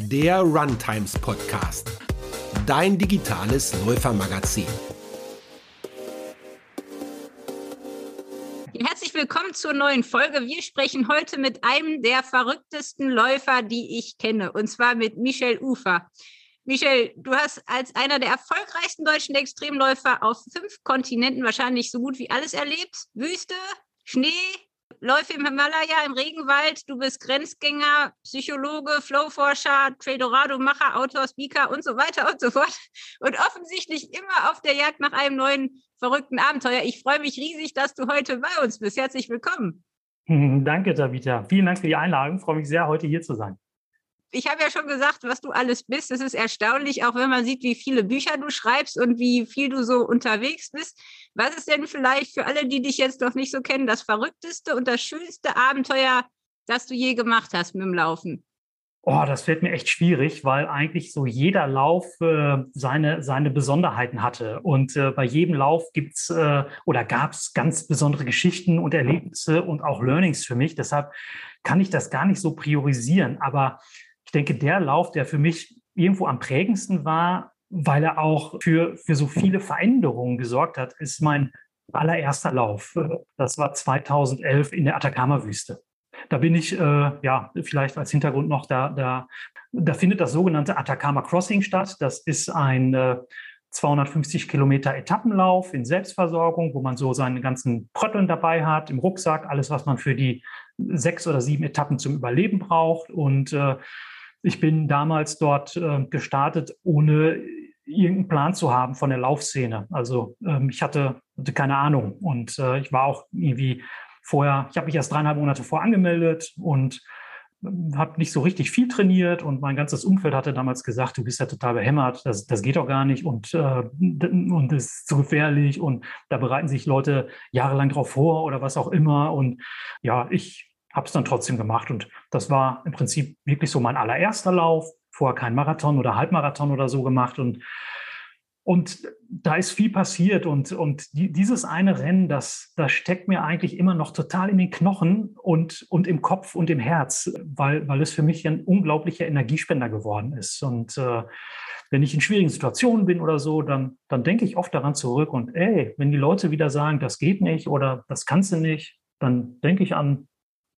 der Runtimes Podcast, dein digitales Läufermagazin. Herzlich willkommen zur neuen Folge. Wir sprechen heute mit einem der verrücktesten Läufer, die ich kenne, und zwar mit Michel Ufer. Michel, du hast als einer der erfolgreichsten deutschen Extremläufer auf fünf Kontinenten wahrscheinlich so gut wie alles erlebt. Wüste, Schnee, Läufe im Himalaya, im Regenwald, du bist Grenzgänger, Psychologe, Flowforscher, Tradorado-Macher, Autor, Speaker und so weiter und so fort. Und offensichtlich immer auf der Jagd nach einem neuen verrückten Abenteuer. Ich freue mich riesig, dass du heute bei uns bist. Herzlich willkommen. Danke, Davita. Vielen Dank für die Einladung. Ich freue mich sehr, heute hier zu sein ich habe ja schon gesagt, was du alles bist. Es ist erstaunlich, auch wenn man sieht, wie viele Bücher du schreibst und wie viel du so unterwegs bist. Was ist denn vielleicht für alle, die dich jetzt noch nicht so kennen, das verrückteste und das schönste Abenteuer, das du je gemacht hast mit dem Laufen? Oh, das fällt mir echt schwierig, weil eigentlich so jeder Lauf äh, seine, seine Besonderheiten hatte. Und äh, bei jedem Lauf gibt's äh, oder gab es ganz besondere Geschichten und Erlebnisse und auch Learnings für mich. Deshalb kann ich das gar nicht so priorisieren. Aber ich denke, der Lauf, der für mich irgendwo am prägendsten war, weil er auch für, für so viele Veränderungen gesorgt hat, ist mein allererster Lauf. Das war 2011 in der Atacama-Wüste. Da bin ich, äh, ja, vielleicht als Hintergrund noch, da, da, da findet das sogenannte Atacama Crossing statt. Das ist ein äh, 250 Kilometer Etappenlauf in Selbstversorgung, wo man so seine ganzen Prötteln dabei hat, im Rucksack, alles, was man für die sechs oder sieben Etappen zum Überleben braucht. Und äh, ich bin damals dort äh, gestartet, ohne irgendeinen Plan zu haben von der Laufszene. Also ähm, ich hatte, hatte, keine Ahnung. Und äh, ich war auch irgendwie vorher, ich habe mich erst dreieinhalb Monate vor angemeldet und ähm, habe nicht so richtig viel trainiert. Und mein ganzes Umfeld hatte damals gesagt, du bist ja total behämmert, das, das geht doch gar nicht. Und, äh, und das ist zu gefährlich. Und da bereiten sich Leute jahrelang drauf vor oder was auch immer. Und ja, ich habe es dann trotzdem gemacht. Und das war im Prinzip wirklich so mein allererster Lauf. Vorher kein Marathon oder Halbmarathon oder so gemacht. Und, und da ist viel passiert. Und, und die, dieses eine Rennen, das, das steckt mir eigentlich immer noch total in den Knochen und, und im Kopf und im Herz, weil, weil es für mich ein unglaublicher Energiespender geworden ist. Und äh, wenn ich in schwierigen Situationen bin oder so, dann, dann denke ich oft daran zurück. Und ey, wenn die Leute wieder sagen, das geht nicht oder das kannst du nicht, dann denke ich an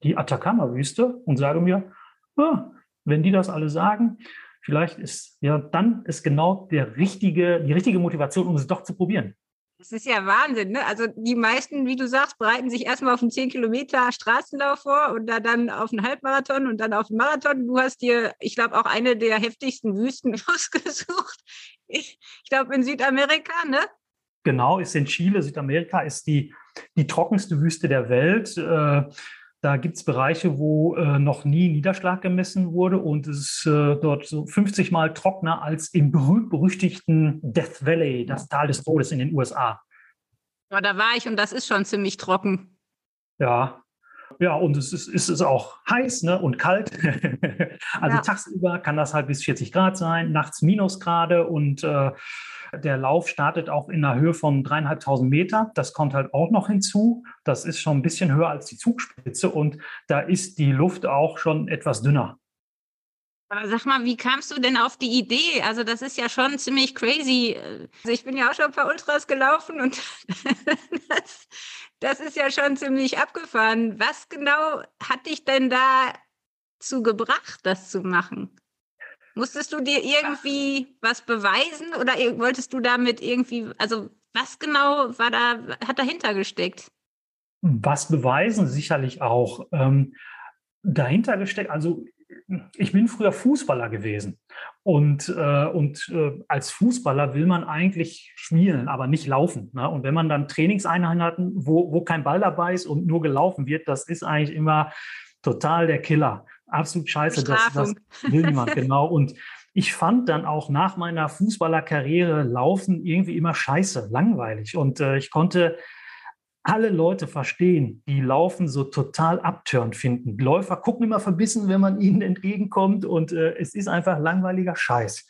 die Atacama-Wüste und sage mir, ah, wenn die das alle sagen, vielleicht ist ja dann ist genau der richtige, die richtige Motivation, um es doch zu probieren. Das ist ja Wahnsinn, ne? Also die meisten, wie du sagst, bereiten sich erstmal auf einen 10 Kilometer Straßenlauf vor und dann auf einen Halbmarathon und dann auf einen Marathon. Du hast dir, ich glaube, auch eine der heftigsten Wüsten ausgesucht. Ich, ich glaube in Südamerika, ne? Genau, ist in Chile. Südamerika ist die, die trockenste Wüste der Welt. Äh, da gibt es Bereiche, wo äh, noch nie Niederschlag gemessen wurde und es ist äh, dort so 50 Mal trockener als im berühmt-berüchtigten Death Valley, das Tal des Todes in den USA. Ja, da war ich und das ist schon ziemlich trocken. Ja, ja, und es ist, ist es auch heiß ne, und kalt. also ja. tagsüber kann das halt bis 40 Grad sein, nachts Minusgrade und äh, der Lauf startet auch in einer Höhe von dreieinhalbtausend Meter. Das kommt halt auch noch hinzu. Das ist schon ein bisschen höher als die Zugspitze und da ist die Luft auch schon etwas dünner. Aber sag mal, wie kamst du denn auf die Idee? Also das ist ja schon ziemlich crazy. Also ich bin ja auch schon ein paar Ultras gelaufen und das, das ist ja schon ziemlich abgefahren. Was genau hat dich denn dazu gebracht, das zu machen? Musstest du dir irgendwie was beweisen oder wolltest du damit irgendwie, also was genau war da, hat dahinter gesteckt? Was beweisen sicherlich auch. Ähm, dahinter gesteckt, also ich bin früher Fußballer gewesen und, äh, und äh, als Fußballer will man eigentlich spielen, aber nicht laufen. Ne? Und wenn man dann Trainingseinheiten, wo, wo kein Ball dabei ist und nur gelaufen wird, das ist eigentlich immer total der Killer absolut scheiße. Das, das will niemand, genau. Und ich fand dann auch nach meiner Fußballerkarriere Laufen irgendwie immer scheiße, langweilig. Und äh, ich konnte alle Leute verstehen, die Laufen so total abtörend finden. Läufer gucken immer verbissen, wenn man ihnen entgegenkommt und äh, es ist einfach langweiliger Scheiß.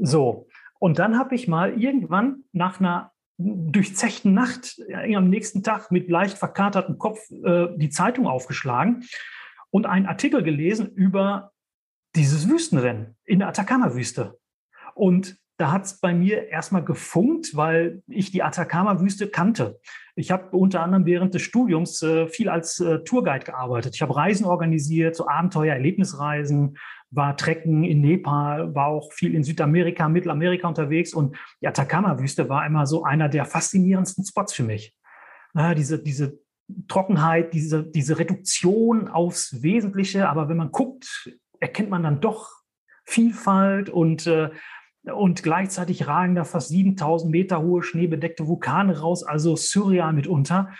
So, und dann habe ich mal irgendwann nach einer durchzechten Nacht äh, am nächsten Tag mit leicht verkatertem Kopf äh, die Zeitung aufgeschlagen und einen Artikel gelesen über dieses Wüstenrennen in der Atacama-Wüste. Und da hat es bei mir erstmal gefunkt, weil ich die Atacama-Wüste kannte. Ich habe unter anderem während des Studiums äh, viel als äh, Tourguide gearbeitet. Ich habe Reisen organisiert, so Abenteuer, Erlebnisreisen, war Trecken in Nepal, war auch viel in Südamerika, Mittelamerika unterwegs und die Atacama-Wüste war immer so einer der faszinierendsten Spots für mich. Ja, diese, diese Trockenheit, diese, diese Reduktion aufs Wesentliche, aber wenn man guckt, erkennt man dann doch Vielfalt und äh, und gleichzeitig ragen da fast 7000 Meter hohe schneebedeckte Vulkane raus, also surreal mitunter.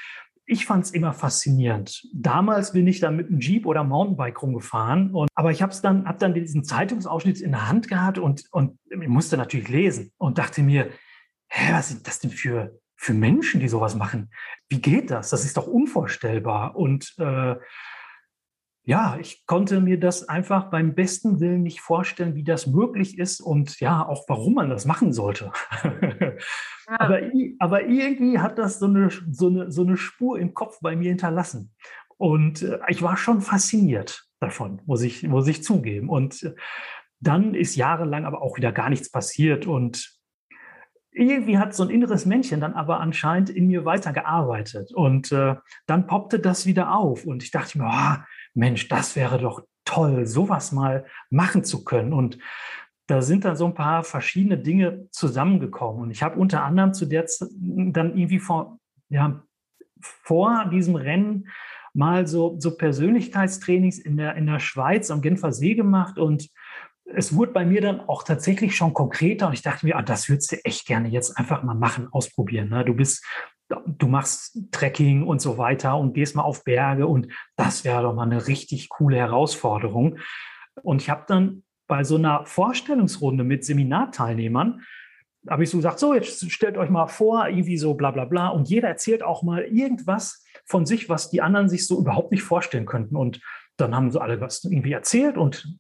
Ich fand es immer faszinierend. Damals bin ich dann mit einem Jeep oder Mountainbike rumgefahren, und, aber ich habe dann, hab dann diesen Zeitungsausschnitt in der Hand gehabt und, und musste natürlich lesen und dachte mir, hä, was sind das denn für, für Menschen, die sowas machen? Wie geht das? Das ist doch unvorstellbar. Und äh, ja, ich konnte mir das einfach beim besten Willen nicht vorstellen, wie das möglich ist und ja, auch warum man das machen sollte. Ja. aber, aber irgendwie hat das so eine, so, eine, so eine Spur im Kopf bei mir hinterlassen. Und äh, ich war schon fasziniert davon, muss ich, muss ich zugeben. Und äh, dann ist jahrelang aber auch wieder gar nichts passiert. Und irgendwie hat so ein inneres Männchen dann aber anscheinend in mir weitergearbeitet. Und äh, dann poppte das wieder auf. Und ich dachte mir, oh, Mensch, das wäre doch toll, sowas mal machen zu können. Und da sind dann so ein paar verschiedene Dinge zusammengekommen. Und ich habe unter anderem zu der Zeit dann irgendwie vor, ja, vor diesem Rennen mal so, so Persönlichkeitstrainings in der, in der Schweiz am Genfer See gemacht und es wurde bei mir dann auch tatsächlich schon konkreter und ich dachte mir, ah, das würdest du echt gerne jetzt einfach mal machen, ausprobieren. Ne? Du bist du machst Trekking und so weiter und gehst mal auf Berge und das wäre doch mal eine richtig coole Herausforderung. Und ich habe dann bei so einer Vorstellungsrunde mit Seminarteilnehmern, habe ich so gesagt, so, jetzt stellt euch mal vor, irgendwie so bla bla bla. Und jeder erzählt auch mal irgendwas von sich, was die anderen sich so überhaupt nicht vorstellen könnten. Und dann haben sie alle was irgendwie erzählt und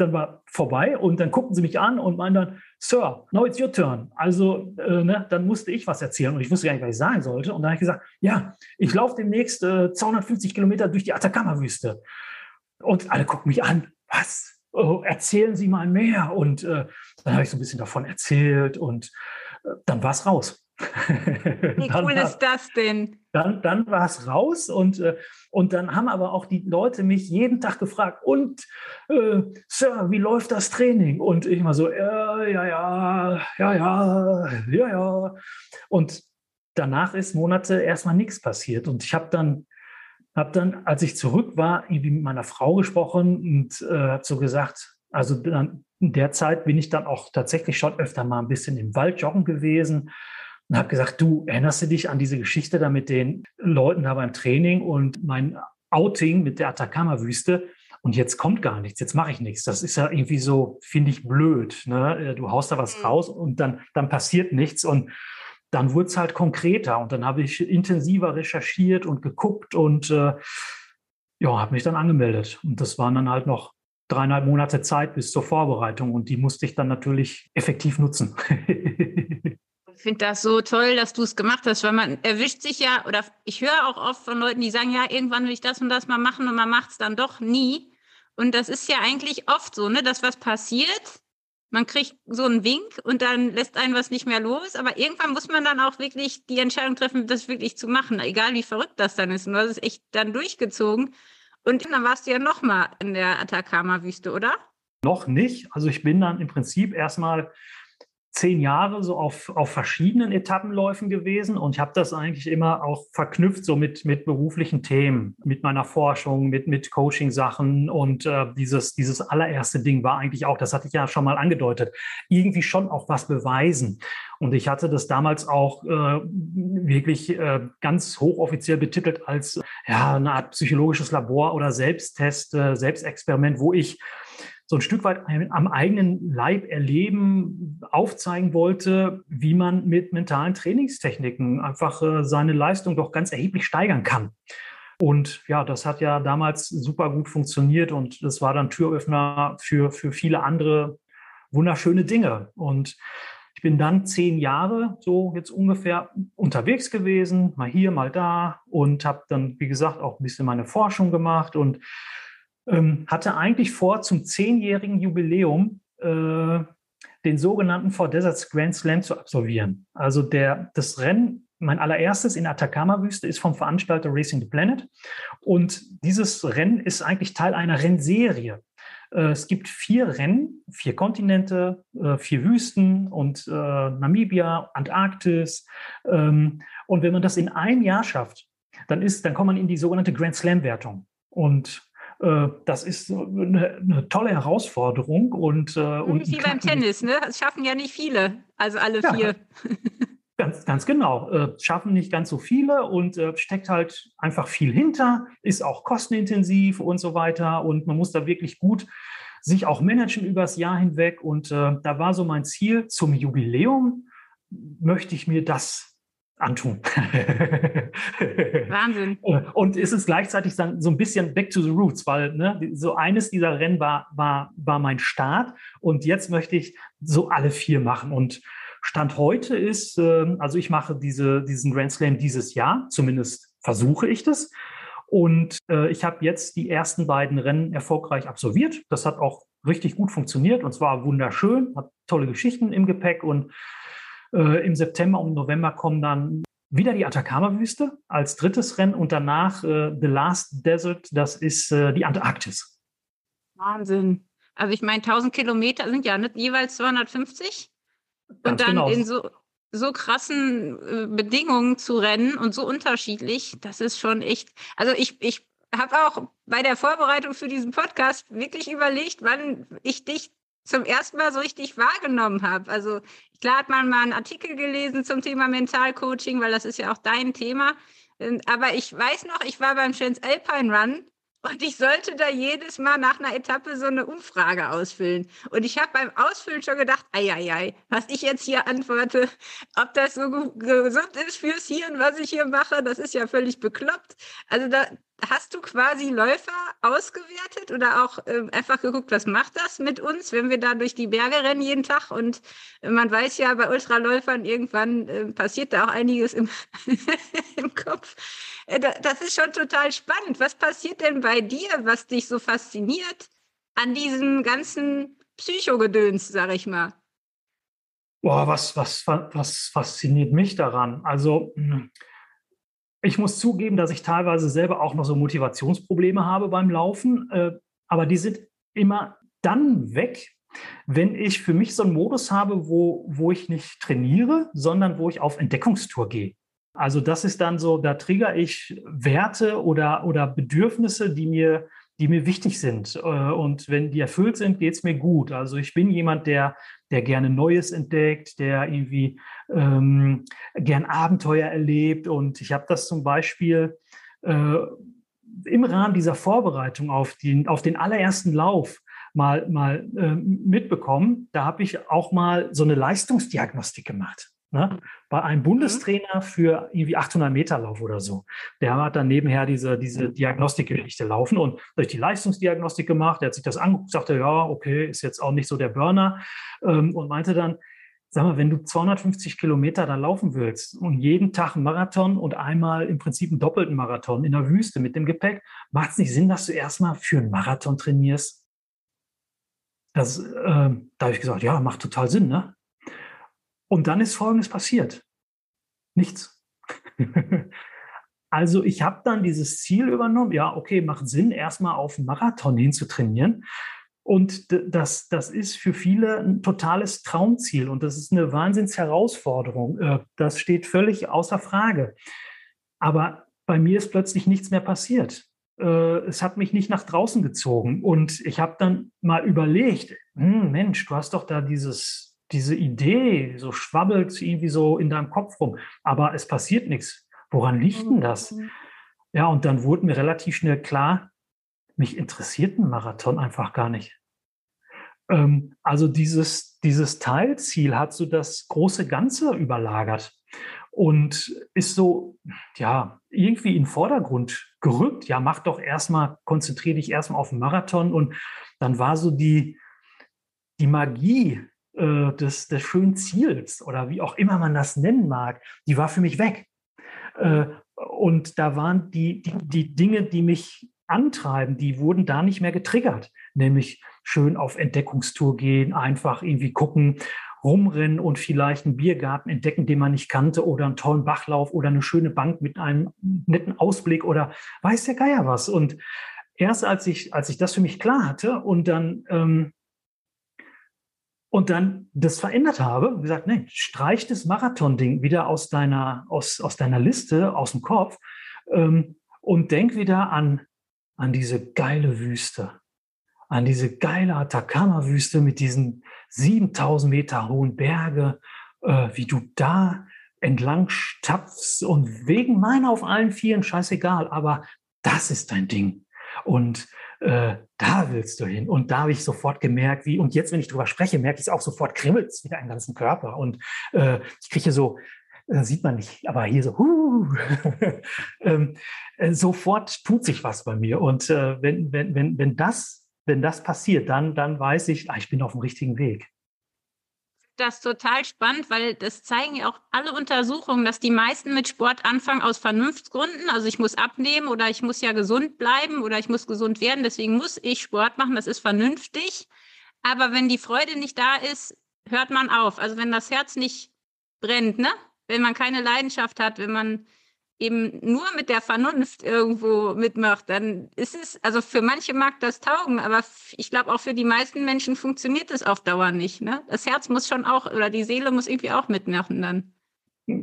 dann war vorbei und dann guckten sie mich an und meinen dann, Sir, now it's your turn. Also äh, ne, dann musste ich was erzählen und ich wusste gar nicht, was ich sagen sollte. Und dann habe ich gesagt, ja, ich laufe demnächst äh, 250 Kilometer durch die Atacama-Wüste. Und alle gucken mich an, was? Oh, erzählen Sie mal mehr. Und äh, dann habe ich so ein bisschen davon erzählt und äh, dann war es raus. Wie cool ist das denn? Dann, dann war es raus und, äh, und dann haben aber auch die Leute mich jeden Tag gefragt, und äh, Sir, wie läuft das Training? Und ich immer so, ja, ja, ja, ja, ja, ja, ja. Und danach ist Monate erstmal nichts passiert. Und ich habe dann, hab dann, als ich zurück war, irgendwie mit meiner Frau gesprochen und äh, so gesagt, also dann, in der Zeit bin ich dann auch tatsächlich schon öfter mal ein bisschen im Wald joggen gewesen und habe gesagt, du erinnerst du dich an diese Geschichte da mit den Leuten da beim Training und mein Outing mit der Atacama-Wüste und jetzt kommt gar nichts, jetzt mache ich nichts. Das ist ja irgendwie so, finde ich, blöd. Ne? Du haust da was mhm. raus und dann, dann passiert nichts und dann wurde es halt konkreter und dann habe ich intensiver recherchiert und geguckt und äh, ja, habe mich dann angemeldet. Und das waren dann halt noch dreieinhalb Monate Zeit bis zur Vorbereitung und die musste ich dann natürlich effektiv nutzen. Ich finde das so toll, dass du es gemacht hast, weil man erwischt sich ja, oder ich höre auch oft von Leuten, die sagen, ja, irgendwann will ich das und das mal machen und man macht es dann doch nie. Und das ist ja eigentlich oft so, ne, dass was passiert, man kriegt so einen Wink und dann lässt einen was nicht mehr los, aber irgendwann muss man dann auch wirklich die Entscheidung treffen, das wirklich zu machen, egal wie verrückt das dann ist. Und du hast es echt dann durchgezogen. Und dann warst du ja nochmal in der Atacama-Wüste, oder? Noch nicht. Also ich bin dann im Prinzip erstmal zehn Jahre so auf, auf verschiedenen Etappenläufen gewesen und ich habe das eigentlich immer auch verknüpft so mit, mit beruflichen Themen, mit meiner Forschung, mit, mit Coaching-Sachen und äh, dieses, dieses allererste Ding war eigentlich auch, das hatte ich ja schon mal angedeutet, irgendwie schon auch was beweisen. Und ich hatte das damals auch äh, wirklich äh, ganz hochoffiziell betitelt als ja, eine Art psychologisches Labor oder Selbsttest, äh, Selbstexperiment, wo ich so ein Stück weit am eigenen Leib erleben, aufzeigen wollte, wie man mit mentalen Trainingstechniken einfach äh, seine Leistung doch ganz erheblich steigern kann. Und ja, das hat ja damals super gut funktioniert und das war dann Türöffner für, für viele andere wunderschöne Dinge. Und ich bin dann zehn Jahre so jetzt ungefähr unterwegs gewesen, mal hier, mal da und habe dann, wie gesagt, auch ein bisschen meine Forschung gemacht und ähm, hatte eigentlich vor, zum zehnjährigen Jubiläum äh, den sogenannten Four Deserts Grand Slam zu absolvieren. Also der, das Rennen, mein allererstes in Atacama-Wüste, ist vom Veranstalter Racing the Planet. Und dieses Rennen ist eigentlich Teil einer Rennserie. Äh, es gibt vier Rennen, vier Kontinente, äh, vier Wüsten und äh, Namibia, Antarktis. Ähm, und wenn man das in einem Jahr schafft, dann ist, dann kommt man in die sogenannte Grand Slam-Wertung. Und das ist eine, eine, tolle Herausforderung und, und wie beim Tennis, ne? Das schaffen ja nicht viele, also alle ja. vier. Ganz, ganz genau. Äh, schaffen nicht ganz so viele und äh, steckt halt einfach viel hinter, ist auch kostenintensiv und so weiter. Und man muss da wirklich gut sich auch managen übers Jahr hinweg. Und äh, da war so mein Ziel, zum Jubiläum möchte ich mir das antun. Wahnsinn. Und es ist gleichzeitig dann so ein bisschen back to the roots, weil ne, so eines dieser Rennen war, war, war mein Start und jetzt möchte ich so alle vier machen. Und Stand heute ist, äh, also ich mache diese, diesen Grand Slam dieses Jahr, zumindest versuche ich das. Und äh, ich habe jetzt die ersten beiden Rennen erfolgreich absolviert. Das hat auch richtig gut funktioniert und zwar wunderschön, hat tolle Geschichten im Gepäck. Und äh, im September und November kommen dann wieder die Atacama-Wüste als drittes Rennen und danach äh, The Last Desert, das ist äh, die Antarktis. Wahnsinn. Also ich meine, 1000 Kilometer sind ja nicht jeweils 250 und dann genau. in so, so krassen äh, Bedingungen zu rennen und so unterschiedlich, das ist schon echt. Also ich, ich habe auch bei der Vorbereitung für diesen Podcast wirklich überlegt, wann ich dich zum ersten Mal so richtig wahrgenommen habe. Also klar hat man mal einen Artikel gelesen zum Thema Mentalcoaching, weil das ist ja auch dein Thema. Ähm, aber ich weiß noch, ich war beim Chance Alpine Run und ich sollte da jedes Mal nach einer Etappe so eine Umfrage ausfüllen. Und ich habe beim Ausfüllen schon gedacht, ei, ei, ei, was ich jetzt hier antworte, ob das so gesund ist fürs Hirn, was ich hier mache, das ist ja völlig bekloppt. Also da, hast du quasi Läufer ausgewertet oder auch äh, einfach geguckt, was macht das mit uns, wenn wir da durch die Berge rennen jeden Tag? Und man weiß ja, bei Ultraläufern irgendwann äh, passiert da auch einiges im, im Kopf. Äh, das ist schon total spannend. Was passiert denn bei dir, was dich so fasziniert an diesem ganzen Psychogedöns, sag ich mal? Boah, was, was, was fasziniert mich daran? Also, hm, ich muss zugeben, dass ich teilweise selber auch noch so Motivationsprobleme habe beim Laufen, äh, aber die sind immer dann weg, wenn ich für mich so einen Modus habe, wo, wo ich nicht trainiere, sondern wo ich auf Entdeckungstour gehe. Also das ist dann so, da trigger ich Werte oder, oder Bedürfnisse, die mir, die mir wichtig sind. Äh, und wenn die erfüllt sind, geht es mir gut. Also ich bin jemand, der, der gerne Neues entdeckt, der irgendwie ähm, gern Abenteuer erlebt. Und ich habe das zum Beispiel äh, im Rahmen dieser Vorbereitung auf den, auf den allerersten Lauf mal, mal äh, mitbekommen. Da habe ich auch mal so eine Leistungsdiagnostik gemacht. Ne? Bei einem Bundestrainer für irgendwie 800 Meter Lauf oder so. Der hat dann nebenher diese, diese Diagnostikgeschichte laufen und durch die Leistungsdiagnostik gemacht. Der hat sich das angeguckt, sagte, ja, okay, ist jetzt auch nicht so der Burner ähm, und meinte dann, sag mal, wenn du 250 Kilometer da laufen willst und jeden Tag einen Marathon und einmal im Prinzip einen doppelten Marathon in der Wüste mit dem Gepäck, macht es nicht Sinn, dass du erstmal für einen Marathon trainierst? Das, äh, da habe ich gesagt, ja, macht total Sinn, ne? Und dann ist Folgendes passiert. Nichts. also ich habe dann dieses Ziel übernommen, ja, okay, macht Sinn, erstmal auf einen Marathon hin zu trainieren. Und das, das ist für viele ein totales Traumziel und das ist eine Wahnsinnsherausforderung. Äh, das steht völlig außer Frage. Aber bei mir ist plötzlich nichts mehr passiert. Äh, es hat mich nicht nach draußen gezogen. Und ich habe dann mal überlegt, hm, Mensch, du hast doch da dieses, diese Idee, so schwabbelt irgendwie so in deinem Kopf rum, aber es passiert nichts. Woran liegt denn das? Mhm. Ja, und dann wurde mir relativ schnell klar, mich interessiert ein Marathon einfach gar nicht. Ähm, also dieses, dieses Teilziel hat so das große Ganze überlagert und ist so, ja, irgendwie in den Vordergrund gerückt. Ja, mach doch erstmal, konzentriere dich erstmal auf den Marathon. Und dann war so die, die Magie äh, des, des schönen Ziels oder wie auch immer man das nennen mag, die war für mich weg. Äh, und da waren die, die, die Dinge, die mich antreiben, die wurden da nicht mehr getriggert. Nämlich schön auf Entdeckungstour gehen, einfach irgendwie gucken, rumrennen und vielleicht einen Biergarten entdecken, den man nicht kannte oder einen tollen Bachlauf oder eine schöne Bank mit einem netten Ausblick oder weiß der Geier was. Und erst als ich, als ich das für mich klar hatte und dann, ähm, und dann das verändert habe, gesagt, nee, streich das Marathon-Ding wieder aus deiner, aus, aus deiner Liste, aus dem Kopf ähm, und denk wieder an, an diese geile Wüste, an diese geile Atacama-Wüste mit diesen 7000 Meter hohen Berge, äh, wie du da entlang stapfst und wegen meiner auf allen Vieren, scheißegal, aber das ist dein Ding. Und äh, da willst du hin. Und da habe ich sofort gemerkt, wie, und jetzt, wenn ich drüber spreche, merke ich es auch sofort, kribbelt es wieder im ganzen Körper. Und äh, ich kriege so, äh, sieht man nicht, aber hier so, huh, ähm, äh, sofort tut sich was bei mir. Und äh, wenn, wenn, wenn, wenn, das, wenn das passiert, dann, dann weiß ich, ah, ich bin auf dem richtigen Weg das total spannend, weil das zeigen ja auch alle Untersuchungen, dass die meisten mit Sport anfangen aus Vernunftsgründen. Also ich muss abnehmen oder ich muss ja gesund bleiben oder ich muss gesund werden. Deswegen muss ich Sport machen. Das ist vernünftig. Aber wenn die Freude nicht da ist, hört man auf. Also wenn das Herz nicht brennt, ne? Wenn man keine Leidenschaft hat, wenn man eben nur mit der Vernunft irgendwo mitmacht, dann ist es, also für manche mag das taugen, aber ich glaube auch für die meisten Menschen funktioniert das auf Dauer nicht. Ne? Das Herz muss schon auch oder die Seele muss irgendwie auch mitmachen dann.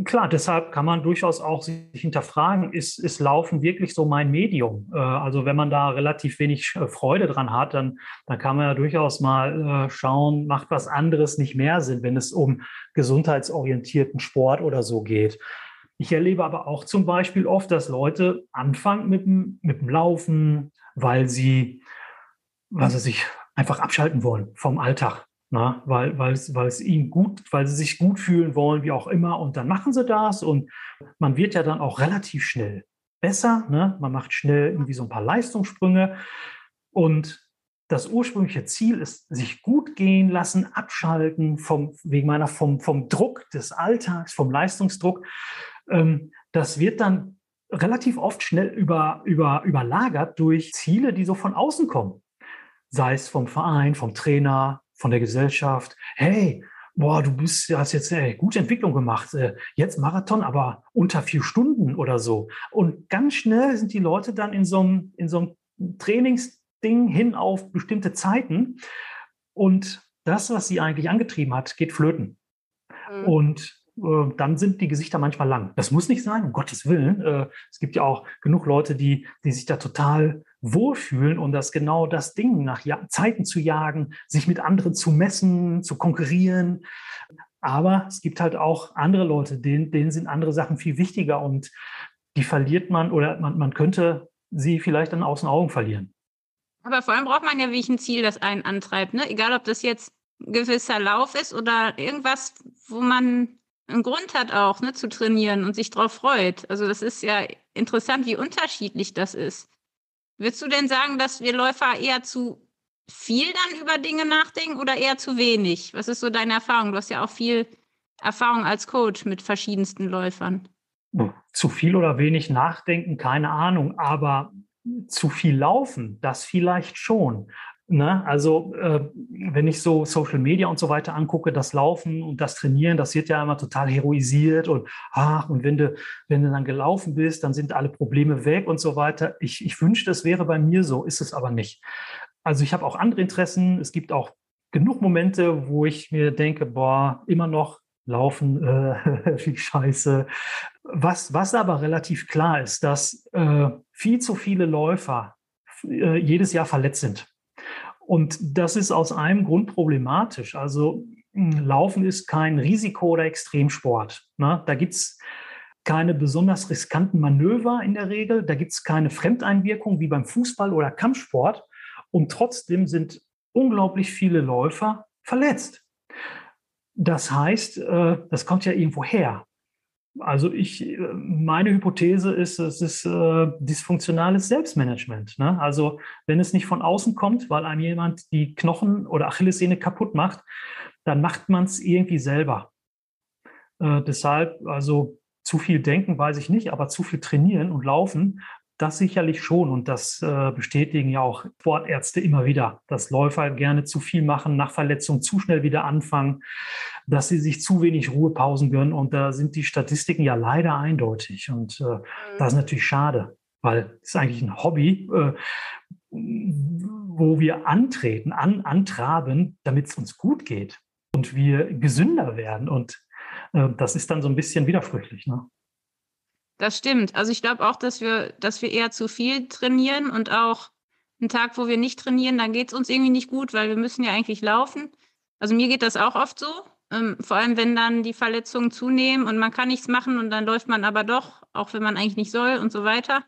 Klar, deshalb kann man durchaus auch sich hinterfragen, ist, ist Laufen wirklich so mein Medium? Äh, also wenn man da relativ wenig äh, Freude dran hat, dann, dann kann man ja durchaus mal äh, schauen, macht was anderes nicht mehr Sinn, wenn es um gesundheitsorientierten Sport oder so geht. Ich erlebe aber auch zum Beispiel oft, dass Leute anfangen mit dem, mit dem Laufen, weil sie, weil sie sich einfach abschalten wollen vom Alltag. Na, ne? weil, weil, es, weil es ihnen gut, weil sie sich gut fühlen wollen, wie auch immer. Und dann machen sie das und man wird ja dann auch relativ schnell besser. Ne? Man macht schnell irgendwie so ein paar Leistungssprünge. Und das ursprüngliche Ziel ist, sich gut gehen lassen, abschalten vom, wegen meiner, vom, vom Druck des Alltags, vom Leistungsdruck. Ähm, das wird dann relativ oft schnell über, über, überlagert durch Ziele, die so von außen kommen. Sei es vom Verein, vom Trainer, von der Gesellschaft. Hey, boah, du bist, hast jetzt ey, gute Entwicklung gemacht. Äh, jetzt Marathon, aber unter vier Stunden oder so. Und ganz schnell sind die Leute dann in so einem, in so einem Trainingsding hin auf bestimmte Zeiten. Und das, was sie eigentlich angetrieben hat, geht flöten. Mhm. Und dann sind die Gesichter manchmal lang. Das muss nicht sein, um Gottes Willen. Äh, es gibt ja auch genug Leute, die, die sich da total wohlfühlen und das genau das Ding nach Zeiten zu jagen, sich mit anderen zu messen, zu konkurrieren. Aber es gibt halt auch andere Leute, denen, denen sind andere Sachen viel wichtiger und die verliert man oder man, man könnte sie vielleicht dann aus den Augen verlieren. Aber vor allem braucht man ja wirklich ein Ziel, das einen antreibt. Ne? Egal, ob das jetzt ein gewisser Lauf ist oder irgendwas, wo man einen Grund hat auch, ne, zu trainieren und sich darauf freut. Also das ist ja interessant, wie unterschiedlich das ist. Würdest du denn sagen, dass wir Läufer eher zu viel dann über Dinge nachdenken oder eher zu wenig? Was ist so deine Erfahrung? Du hast ja auch viel Erfahrung als Coach mit verschiedensten Läufern. Zu viel oder wenig nachdenken, keine Ahnung, aber zu viel laufen, das vielleicht schon. Ne? Also äh, wenn ich so Social Media und so weiter angucke, das Laufen und das Trainieren, das wird ja immer total heroisiert und ach, und wenn du, wenn du dann gelaufen bist, dann sind alle Probleme weg und so weiter. Ich, ich wünschte, es wäre bei mir so, ist es aber nicht. Also ich habe auch andere Interessen. Es gibt auch genug Momente, wo ich mir denke, boah, immer noch laufen, äh, wie scheiße. Was, was aber relativ klar ist, dass äh, viel zu viele Läufer äh, jedes Jahr verletzt sind. Und das ist aus einem Grund problematisch. Also hm, Laufen ist kein Risiko- oder Extremsport. Ne? Da gibt es keine besonders riskanten Manöver in der Regel. Da gibt es keine Fremdeinwirkung wie beim Fußball oder Kampfsport. Und trotzdem sind unglaublich viele Läufer verletzt. Das heißt, äh, das kommt ja irgendwo her. Also ich, meine Hypothese ist, es ist äh, dysfunktionales Selbstmanagement. Ne? Also wenn es nicht von außen kommt, weil einem jemand die Knochen oder Achillessehne kaputt macht, dann macht man es irgendwie selber. Äh, deshalb, also zu viel denken weiß ich nicht, aber zu viel trainieren und laufen das sicherlich schon. Und das äh, bestätigen ja auch Sportärzte immer wieder, dass Läufer gerne zu viel machen, nach Verletzung zu schnell wieder anfangen, dass sie sich zu wenig Ruhepausen gönnen. Und da sind die Statistiken ja leider eindeutig. Und äh, das ist natürlich schade, weil es ist eigentlich ein Hobby, äh, wo wir antreten, an, antraben, damit es uns gut geht und wir gesünder werden. Und äh, das ist dann so ein bisschen widersprüchlich. Ne? Das stimmt. Also ich glaube auch, dass wir, dass wir eher zu viel trainieren und auch einen Tag, wo wir nicht trainieren, dann geht es uns irgendwie nicht gut, weil wir müssen ja eigentlich laufen. Also mir geht das auch oft so. Ähm, vor allem, wenn dann die Verletzungen zunehmen und man kann nichts machen und dann läuft man aber doch, auch wenn man eigentlich nicht soll und so weiter.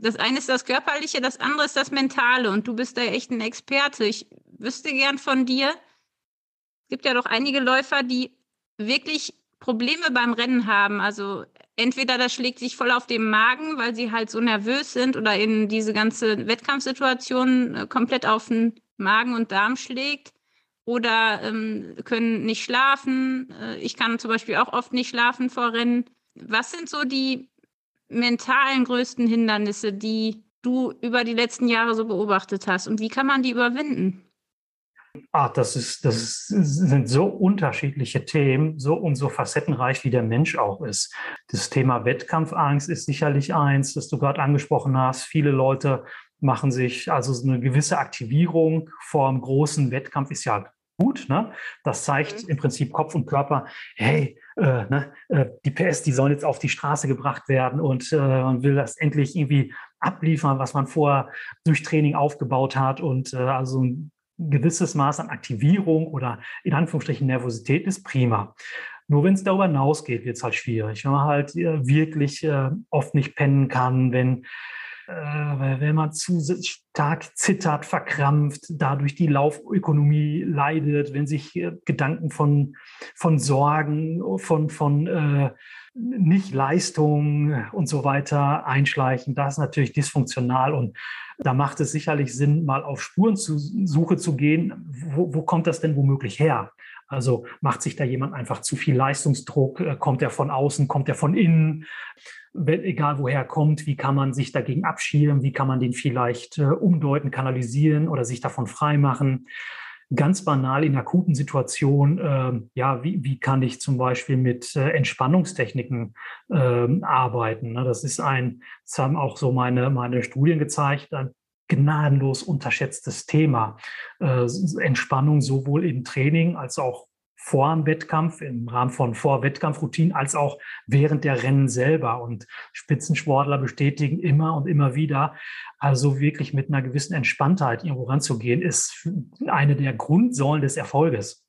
Das eine ist das Körperliche, das andere ist das Mentale und du bist da echt ein Experte. Ich wüsste gern von dir, es gibt ja doch einige Läufer, die wirklich Probleme beim Rennen haben. Also entweder das schlägt sich voll auf den Magen, weil sie halt so nervös sind oder in diese ganze Wettkampfsituation äh, komplett auf den Magen und Darm schlägt oder ähm, können nicht schlafen. Äh, ich kann zum Beispiel auch oft nicht schlafen vor Rennen. Was sind so die mentalen größten Hindernisse, die du über die letzten Jahre so beobachtet hast und wie kann man die überwinden? Ah, das ist, das ist, sind so unterschiedliche Themen, so und so facettenreich, wie der Mensch auch ist. Das Thema Wettkampfangst ist sicherlich eins, das du gerade angesprochen hast. Viele Leute machen sich also eine gewisse Aktivierung vor einem großen Wettkampf ist ja gut. Ne? Das zeigt mhm. im Prinzip Kopf und Körper, hey, äh, ne, äh, die PS, die sollen jetzt auf die Straße gebracht werden und äh, man will das endlich irgendwie abliefern, was man vorher durch Training aufgebaut hat. Und äh, also ein gewisses Maß an Aktivierung oder in Anführungsstrichen Nervosität ist prima. Nur wenn es darüber hinausgeht, wird es halt schwierig. Wenn man halt äh, wirklich äh, oft nicht pennen kann, wenn, äh, wenn man zu stark zittert, verkrampft, dadurch die Laufökonomie leidet, wenn sich äh, Gedanken von, von Sorgen, von, von äh, Nicht-Leistung und so weiter einschleichen, das ist natürlich dysfunktional und da macht es sicherlich Sinn, mal auf Spurensuche zu gehen. Wo, wo kommt das denn womöglich her? Also macht sich da jemand einfach zu viel Leistungsdruck? Äh, kommt er von außen? Kommt er von innen? Egal woher er kommt, wie kann man sich dagegen abschirmen? Wie kann man den vielleicht äh, umdeuten, kanalisieren oder sich davon freimachen? Ganz banal in akuten Situationen, äh, ja, wie, wie kann ich zum Beispiel mit äh, Entspannungstechniken äh, arbeiten? Ne? Das ist ein, das haben auch so meine, meine Studien gezeigt, ein gnadenlos unterschätztes Thema. Äh, Entspannung sowohl im Training als auch vor dem Wettkampf, im Rahmen von Vor-Wettkampfroutinen, als auch während der Rennen selber. Und Spitzensportler bestätigen immer und immer wieder, also wirklich mit einer gewissen Entspanntheit irgendwo ranzugehen, ist eine der Grundsäulen des Erfolges.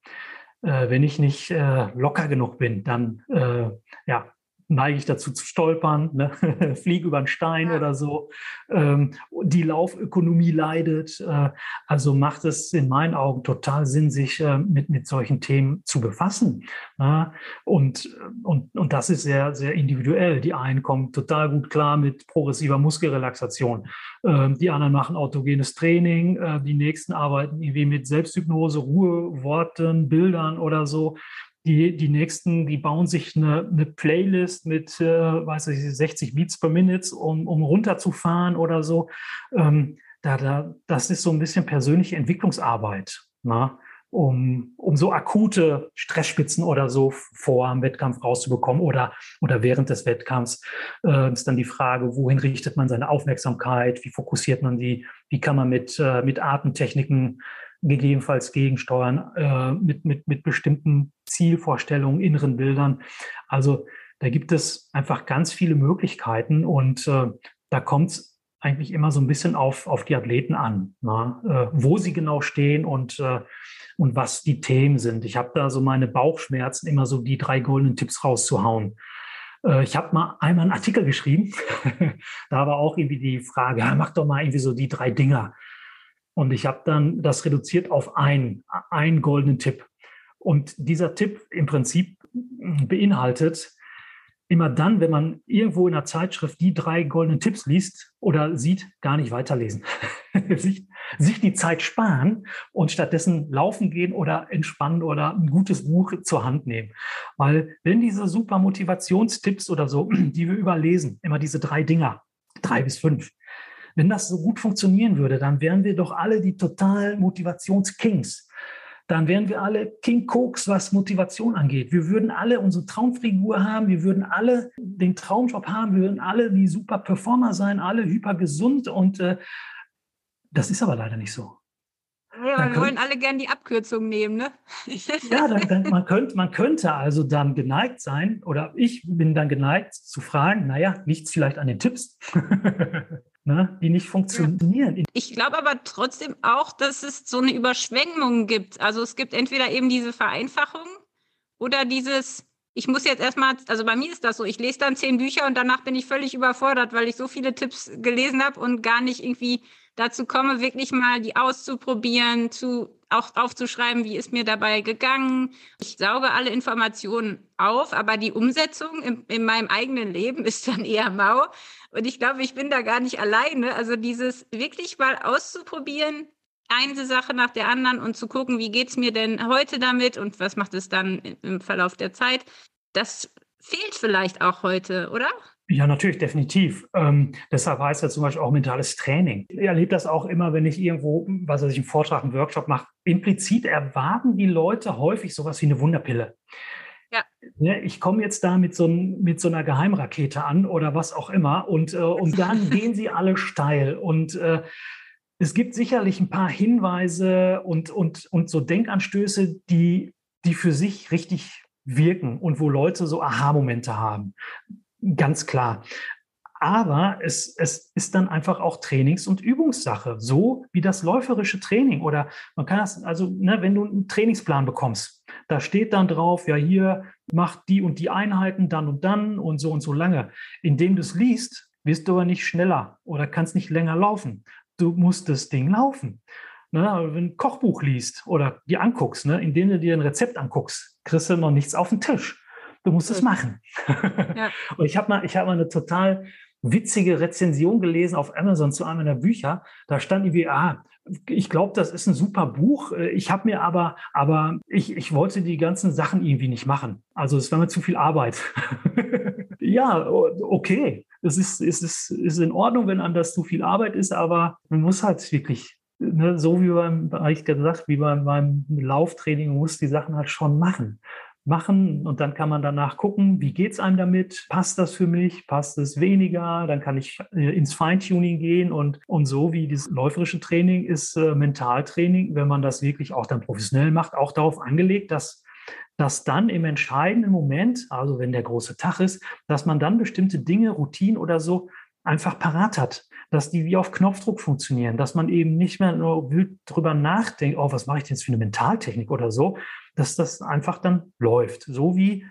Äh, wenn ich nicht äh, locker genug bin, dann äh, ja, neige ich dazu zu stolpern, ne? fliege über einen Stein ja. oder so. Ähm, die Laufökonomie leidet. Äh, also macht es in meinen Augen total Sinn, sich äh, mit, mit solchen Themen zu befassen. Ne? Und, und, und das ist sehr, sehr individuell. Die einen kommen total gut klar mit progressiver Muskelrelaxation. Ähm, die anderen machen autogenes Training. Äh, die nächsten arbeiten irgendwie mit Selbsthypnose, Ruhe, Worten, Bildern oder so die, die nächsten, die bauen sich eine, eine Playlist mit, äh, weiß ich, 60 Beats per Minute, um, um runterzufahren oder so. Ähm, da, da, das ist so ein bisschen persönliche Entwicklungsarbeit, na? Ne? Um, um so akute Stressspitzen oder so vor dem Wettkampf rauszubekommen oder, oder während des Wettkampfs. Äh, ist dann die Frage, wohin richtet man seine Aufmerksamkeit, wie fokussiert man die, wie kann man mit, äh, mit Atemtechniken gegebenenfalls gegensteuern äh, mit, mit, mit bestimmten Zielvorstellungen, inneren Bildern. Also da gibt es einfach ganz viele Möglichkeiten und äh, da kommt es eigentlich immer so ein bisschen auf, auf die Athleten an, na, ne? äh, wo sie genau stehen und, äh, und was die Themen sind. Ich habe da so meine Bauchschmerzen, immer so die drei goldenen Tipps rauszuhauen. Äh, ich habe mal einmal einen Artikel geschrieben, da war auch irgendwie die Frage, ja, mach doch mal irgendwie so die drei Dinger. Und ich habe dann das reduziert auf einen, einen goldenen Tipp. Und dieser Tipp im Prinzip beinhaltet, immer dann, wenn man irgendwo in einer Zeitschrift die drei goldenen Tipps liest oder sieht, gar nicht weiterlesen. sich, sich die Zeit sparen und stattdessen laufen gehen oder entspannen oder ein gutes Buch zur Hand nehmen. Weil wenn diese super Motivationstipps oder so, die wir überlesen, immer diese drei Dinger, drei bis fünf. Wenn das so gut funktionieren würde, dann wären wir doch alle die total Motivationskings. Dann wären wir alle King Cokes, was Motivation angeht. Wir würden alle unsere Traumfigur haben, wir würden alle den Traumjob haben, wir würden alle die super Performer sein, alle hyper gesund und äh, das ist aber leider nicht so. Ja, wir wollen alle gern die Abkürzung nehmen, ne? ja, dann, dann, man, könnte, man könnte also dann geneigt sein, oder ich bin dann geneigt zu fragen, naja, nichts vielleicht an den Tipps, ne, die nicht funktionieren. Ich glaube aber trotzdem auch, dass es so eine Überschwängung gibt. Also es gibt entweder eben diese Vereinfachung oder dieses, ich muss jetzt erstmal, also bei mir ist das so, ich lese dann zehn Bücher und danach bin ich völlig überfordert, weil ich so viele Tipps gelesen habe und gar nicht irgendwie dazu komme, wirklich mal die auszuprobieren, zu, auch aufzuschreiben, wie ist mir dabei gegangen. Ich sauge alle Informationen auf, aber die Umsetzung in, in meinem eigenen Leben ist dann eher mau. Und ich glaube, ich bin da gar nicht alleine. Also dieses wirklich mal auszuprobieren, eine Sache nach der anderen und zu gucken, wie geht es mir denn heute damit und was macht es dann im Verlauf der Zeit, das fehlt vielleicht auch heute, oder? Ja, natürlich, definitiv. Ähm, deshalb heißt ja zum Beispiel auch mentales Training. Ich erlebe das auch immer, wenn ich irgendwo, was weiß ich, einen Vortrag, einen Workshop mache. Implizit erwarten die Leute häufig sowas wie eine Wunderpille. Ja. Ne, ich komme jetzt da mit so, mit so einer Geheimrakete an oder was auch immer und, äh, und dann gehen sie alle steil. Und äh, es gibt sicherlich ein paar Hinweise und, und, und so Denkanstöße, die, die für sich richtig wirken und wo Leute so Aha-Momente haben. Ganz klar. Aber es, es ist dann einfach auch Trainings- und Übungssache, so wie das läuferische Training. Oder man kann das, also, ne, wenn du einen Trainingsplan bekommst, da steht dann drauf, ja, hier macht die und die Einheiten dann und dann und so und so lange. Indem du es liest, wirst du aber nicht schneller oder kannst nicht länger laufen. Du musst das Ding laufen. Ne, wenn du ein Kochbuch liest oder dir anguckst, ne, indem du dir ein Rezept anguckst, kriegst du noch nichts auf den Tisch. Du musst es machen. Ja. Und ich habe mal, ich habe mal eine total witzige Rezension gelesen auf Amazon zu einem meiner Bücher. Da stand irgendwie, ah, ich glaube, das ist ein super Buch. Ich habe mir aber, aber ich, ich wollte die ganzen Sachen irgendwie nicht machen. Also es war mir zu viel Arbeit. ja, okay. Es ist, es ist, ist in Ordnung, wenn an das zu viel Arbeit ist, aber man muss halt wirklich, ne, so wie beim, ich gesagt, wie beim, beim Lauftraining, man muss die Sachen halt schon machen machen und dann kann man danach gucken, wie geht es einem damit? Passt das für mich? Passt es weniger? Dann kann ich äh, ins Feintuning gehen und, und so wie dieses läuferische Training ist äh, Mentaltraining, wenn man das wirklich auch dann professionell macht, auch darauf angelegt, dass dass dann im entscheidenden Moment, also wenn der große Tag ist, dass man dann bestimmte Dinge, Routinen oder so einfach parat hat, dass die wie auf Knopfdruck funktionieren, dass man eben nicht mehr nur wild drüber nachdenkt, oh, was mache ich denn jetzt für eine Mentaltechnik oder so, dass das einfach dann läuft. So wie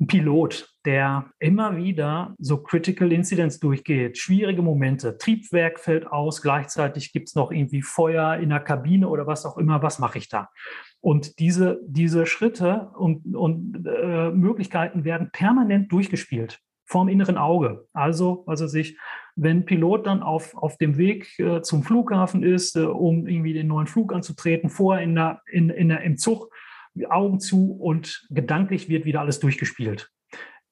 ein Pilot, der immer wieder so Critical Incidents durchgeht, schwierige Momente, Triebwerk fällt aus, gleichzeitig gibt es noch irgendwie Feuer in der Kabine oder was auch immer, was mache ich da? Und diese, diese Schritte und, und äh, Möglichkeiten werden permanent durchgespielt vorm inneren Auge. Also, also sich, wenn Pilot dann auf, auf dem Weg äh, zum Flughafen ist, äh, um irgendwie den neuen Flug anzutreten, vorher in der, in, in der, im Zug Augen zu und gedanklich wird wieder alles durchgespielt.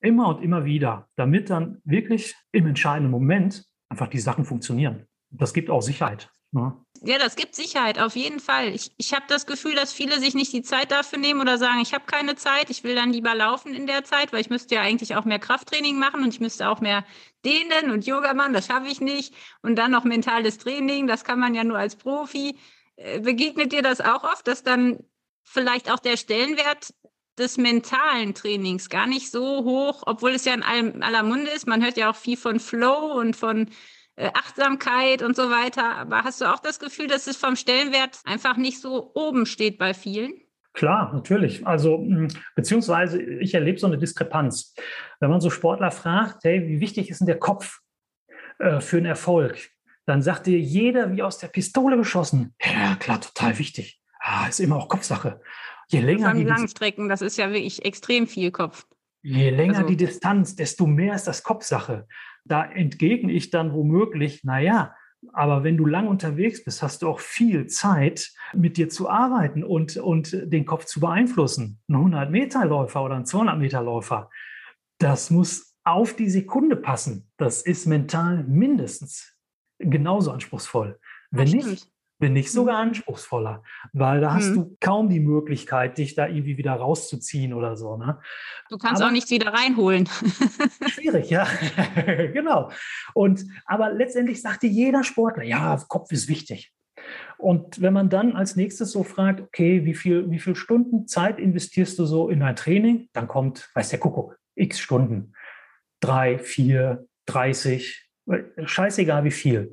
Immer und immer wieder, damit dann wirklich im entscheidenden Moment einfach die Sachen funktionieren. Das gibt auch Sicherheit. Ne? Ja, das gibt Sicherheit, auf jeden Fall. Ich, ich habe das Gefühl, dass viele sich nicht die Zeit dafür nehmen oder sagen, ich habe keine Zeit, ich will dann lieber laufen in der Zeit, weil ich müsste ja eigentlich auch mehr Krafttraining machen und ich müsste auch mehr dehnen und Yoga machen, das schaffe ich nicht. Und dann noch mentales Training, das kann man ja nur als Profi. Äh, begegnet dir das auch oft, dass dann vielleicht auch der Stellenwert des mentalen Trainings gar nicht so hoch, obwohl es ja in allem, aller Munde ist. Man hört ja auch viel von Flow und von äh, Achtsamkeit und so weiter. Aber hast du auch das Gefühl, dass es vom Stellenwert einfach nicht so oben steht bei vielen? Klar, natürlich. Also, hm, beziehungsweise ich erlebe so eine Diskrepanz. Wenn man so Sportler fragt, hey, wie wichtig ist denn der Kopf äh, für einen Erfolg? Dann sagt dir jeder wie aus der Pistole geschossen, ja klar, total wichtig ah, ist immer auch Kopfsache. Je länger die Langstrecken, das ist ja wirklich extrem viel Kopf. Je länger also, die Distanz, desto mehr ist das Kopfsache. Da entgegne ich dann womöglich, naja, aber wenn du lang unterwegs bist, hast du auch viel Zeit, mit dir zu arbeiten und, und den Kopf zu beeinflussen. Ein 100-Meter-Läufer oder ein 200-Meter-Läufer, das muss auf die Sekunde passen, das ist mental mindestens genauso anspruchsvoll. Wenn nicht, wenn nicht sogar mhm. anspruchsvoller, weil da hast mhm. du kaum die Möglichkeit, dich da irgendwie wieder rauszuziehen oder so. Ne? Du kannst aber, auch nichts wieder reinholen. schwierig, ja, genau. Und aber letztendlich sagte jeder Sportler, ja, Kopf ist wichtig. Und wenn man dann als nächstes so fragt, okay, wie viel, wie viel Stunden Zeit investierst du so in dein Training? Dann kommt, weiß der Kuckuck, x Stunden. Drei, vier, 30, scheißegal wie viel.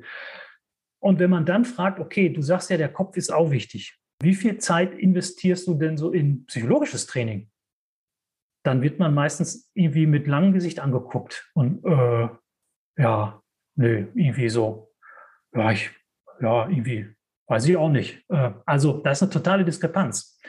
Und wenn man dann fragt, okay, du sagst ja, der Kopf ist auch wichtig. Wie viel Zeit investierst du denn so in psychologisches Training? Dann wird man meistens irgendwie mit langem Gesicht angeguckt und äh, ja, nö, irgendwie so, ja, ich, ja, irgendwie, weiß ich auch nicht. Äh, also da ist eine totale Diskrepanz.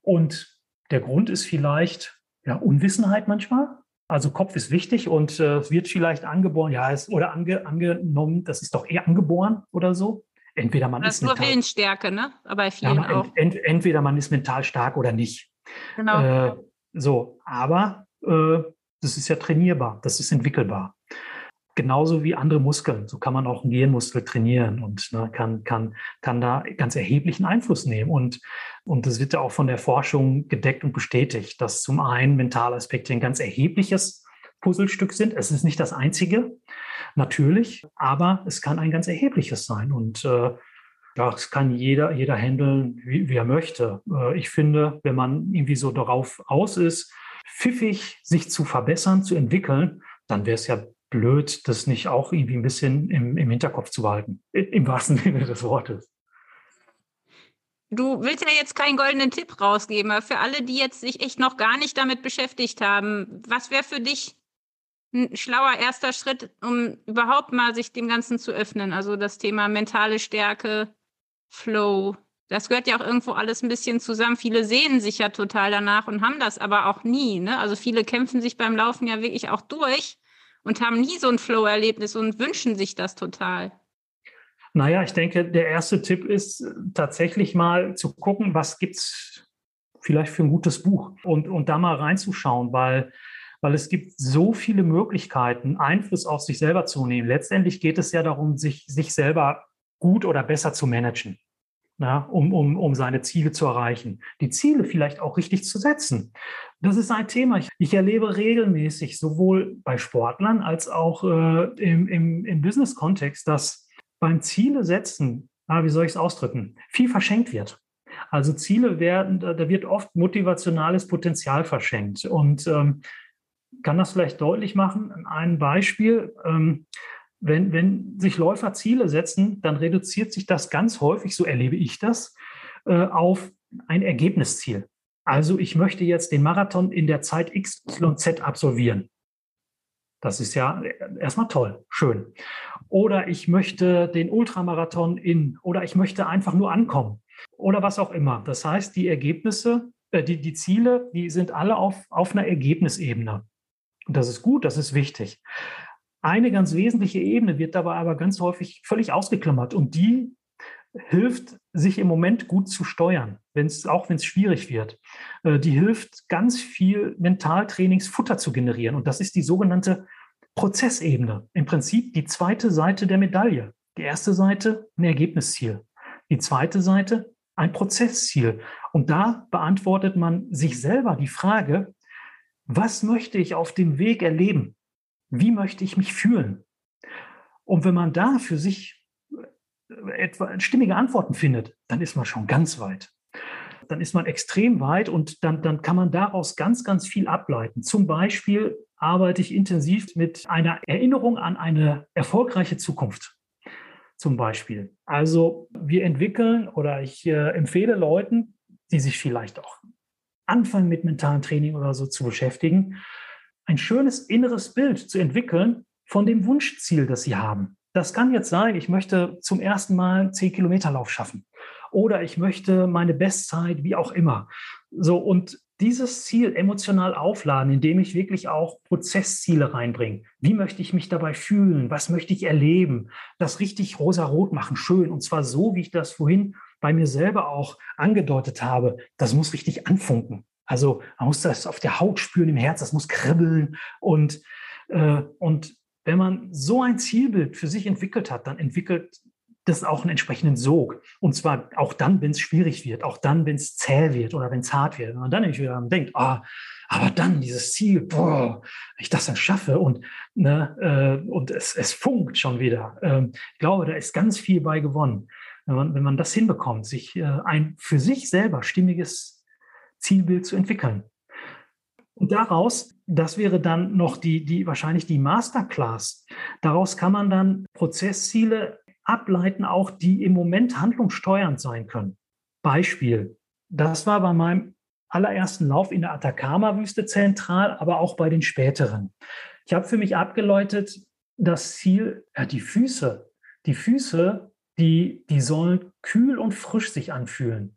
Und der Grund ist vielleicht ja, Unwissenheit manchmal. Also Kopf ist wichtig und äh, wird vielleicht angeboren, ja, ist, oder ange, angenommen, das ist doch eher angeboren oder so. Entweder man das ist nur mental, Willensstärke, ne? Aber vielen ja, auch. Ent, entweder man ist mental stark oder nicht. Genau. Äh, so, aber äh, das ist ja trainierbar, das ist entwickelbar genauso wie andere Muskeln. So kann man auch einen Gehirnmuskel trainieren und ne, kann, kann, kann da ganz erheblichen Einfluss nehmen. Und, und das wird ja auch von der Forschung gedeckt und bestätigt, dass zum einen mentale Aspekte ein ganz erhebliches Puzzlestück sind. Es ist nicht das einzige, natürlich, aber es kann ein ganz erhebliches sein. Und äh, ja, es kann jeder, jeder handeln, wie, wie er möchte. Äh, ich finde, wenn man irgendwie so darauf aus ist, pfiffig sich zu verbessern, zu entwickeln, dann wäre es ja blöd, das nicht auch irgendwie ein bisschen im, im Hinterkopf zu behalten, im wahrsten Sinne des Wortes. Du willst ja jetzt keinen goldenen Tipp rausgeben, aber für alle, die jetzt sich echt noch gar nicht damit beschäftigt haben, was wäre für dich ein schlauer erster Schritt, um überhaupt mal sich dem Ganzen zu öffnen? Also das Thema mentale Stärke, Flow, das gehört ja auch irgendwo alles ein bisschen zusammen. Viele sehen sich ja total danach und haben das aber auch nie. Ne? Also viele kämpfen sich beim Laufen ja wirklich auch durch und haben nie so ein Flow-Erlebnis und wünschen sich das total. Naja, ich denke, der erste Tipp ist tatsächlich mal zu gucken, was gibt es vielleicht für ein gutes Buch und, und da mal reinzuschauen, weil, weil es gibt so viele Möglichkeiten, Einfluss auf sich selber zu nehmen. Letztendlich geht es ja darum, sich, sich selber gut oder besser zu managen ja, um, um, um seine Ziele zu erreichen. Die Ziele vielleicht auch richtig zu setzen. Das ist ein Thema. Ich, erlebe regelmäßig, sowohl bei Sportlern als auch äh, im, im, im Business-Kontext, dass beim Ziele setzen, ah, wie soll ich es ausdrücken, viel verschenkt wird. Also Ziele werden, da wird oft motivationales Potenzial verschenkt. Und ähm, kann das vielleicht deutlich machen? Ein Beispiel. Ähm, wenn, wenn sich Läufer Ziele setzen, dann reduziert sich das ganz häufig, so erlebe ich das, äh, auf ein Ergebnisziel. Also ich möchte jetzt den Marathon in der Zeit XYZ absolvieren. Das ist ja erstmal toll, schön. Oder ich möchte den Ultramarathon in, oder ich möchte einfach nur ankommen. Oder was auch immer. Das heißt, die Ergebnisse, äh, die, die Ziele, die sind alle auf, auf einer Ergebnisebene. Und das ist gut, das ist wichtig. Eine ganz wesentliche Ebene wird dabei aber ganz häufig völlig ausgeklammert und die hilft, sich im Moment gut zu steuern, wenn's, auch wenn es schwierig wird. Äh, die hilft, ganz viel Mentaltrainingsfutter zu generieren und das ist die sogenannte Prozessebene. Im Prinzip die zweite Seite der Medaille. Die erste Seite ein Ergebnisziel. Die zweite Seite ein Prozessziel. Und da beantwortet man sich selber die Frage, was möchte ich auf dem Weg erleben? Wie möchte ich mich fühlen? Und wenn man da für sich äh, etwa stimmige Antworten findet, dann ist man schon ganz weit. Dann ist man extrem weit und dann, dann kann man daraus ganz, ganz viel ableiten. Zum Beispiel arbeite ich intensiv mit einer Erinnerung an eine erfolgreiche Zukunft. Zum Beispiel. Also wir entwickeln oder ich äh, empfehle Leuten, die sich vielleicht auch anfangen mit mentalen Training oder so zu beschäftigen, ein schönes inneres Bild zu entwickeln von dem Wunschziel, das Sie haben. Das kann jetzt sein, ich möchte zum ersten Mal 10 Kilometer Lauf schaffen oder ich möchte meine Bestzeit, wie auch immer. So und dieses Ziel emotional aufladen, indem ich wirklich auch Prozessziele reinbringe. Wie möchte ich mich dabei fühlen? Was möchte ich erleben? Das richtig rosa-rot machen, schön. Und zwar so, wie ich das vorhin bei mir selber auch angedeutet habe. Das muss richtig anfunken. Also man muss das auf der Haut spüren, im Herz, das muss kribbeln. Und Äh, und wenn man so ein Zielbild für sich entwickelt hat, dann entwickelt das auch einen entsprechenden Sog. Und zwar auch dann, wenn es schwierig wird, auch dann, wenn es zäh wird oder wenn es hart wird. Wenn man dann nämlich wieder denkt, ah, aber dann dieses Ziel, boah, wenn ich das dann schaffe und, ne, äh, und es, es funkt schon wieder. Ähm, ich glaube, da ist ganz viel bei gewonnen. Wenn man, wenn man das hinbekommt, sich äh, ein für sich selber stimmiges Zielbild zu entwickeln. Und daraus, das wäre dann noch die, die, wahrscheinlich die Masterclass. Daraus kann man dann Prozessziele ableiten, auch die im Moment handlungssteuernd sein können. Beispiel. Das war bei meinem allerersten Lauf in der Atacama-Wüste zentral, aber auch bei den späteren. Ich habe für mich abgeläutet, das Ziel, ja, die Füße, die Füße, die, die sollen kühl und frisch sich anfühlen.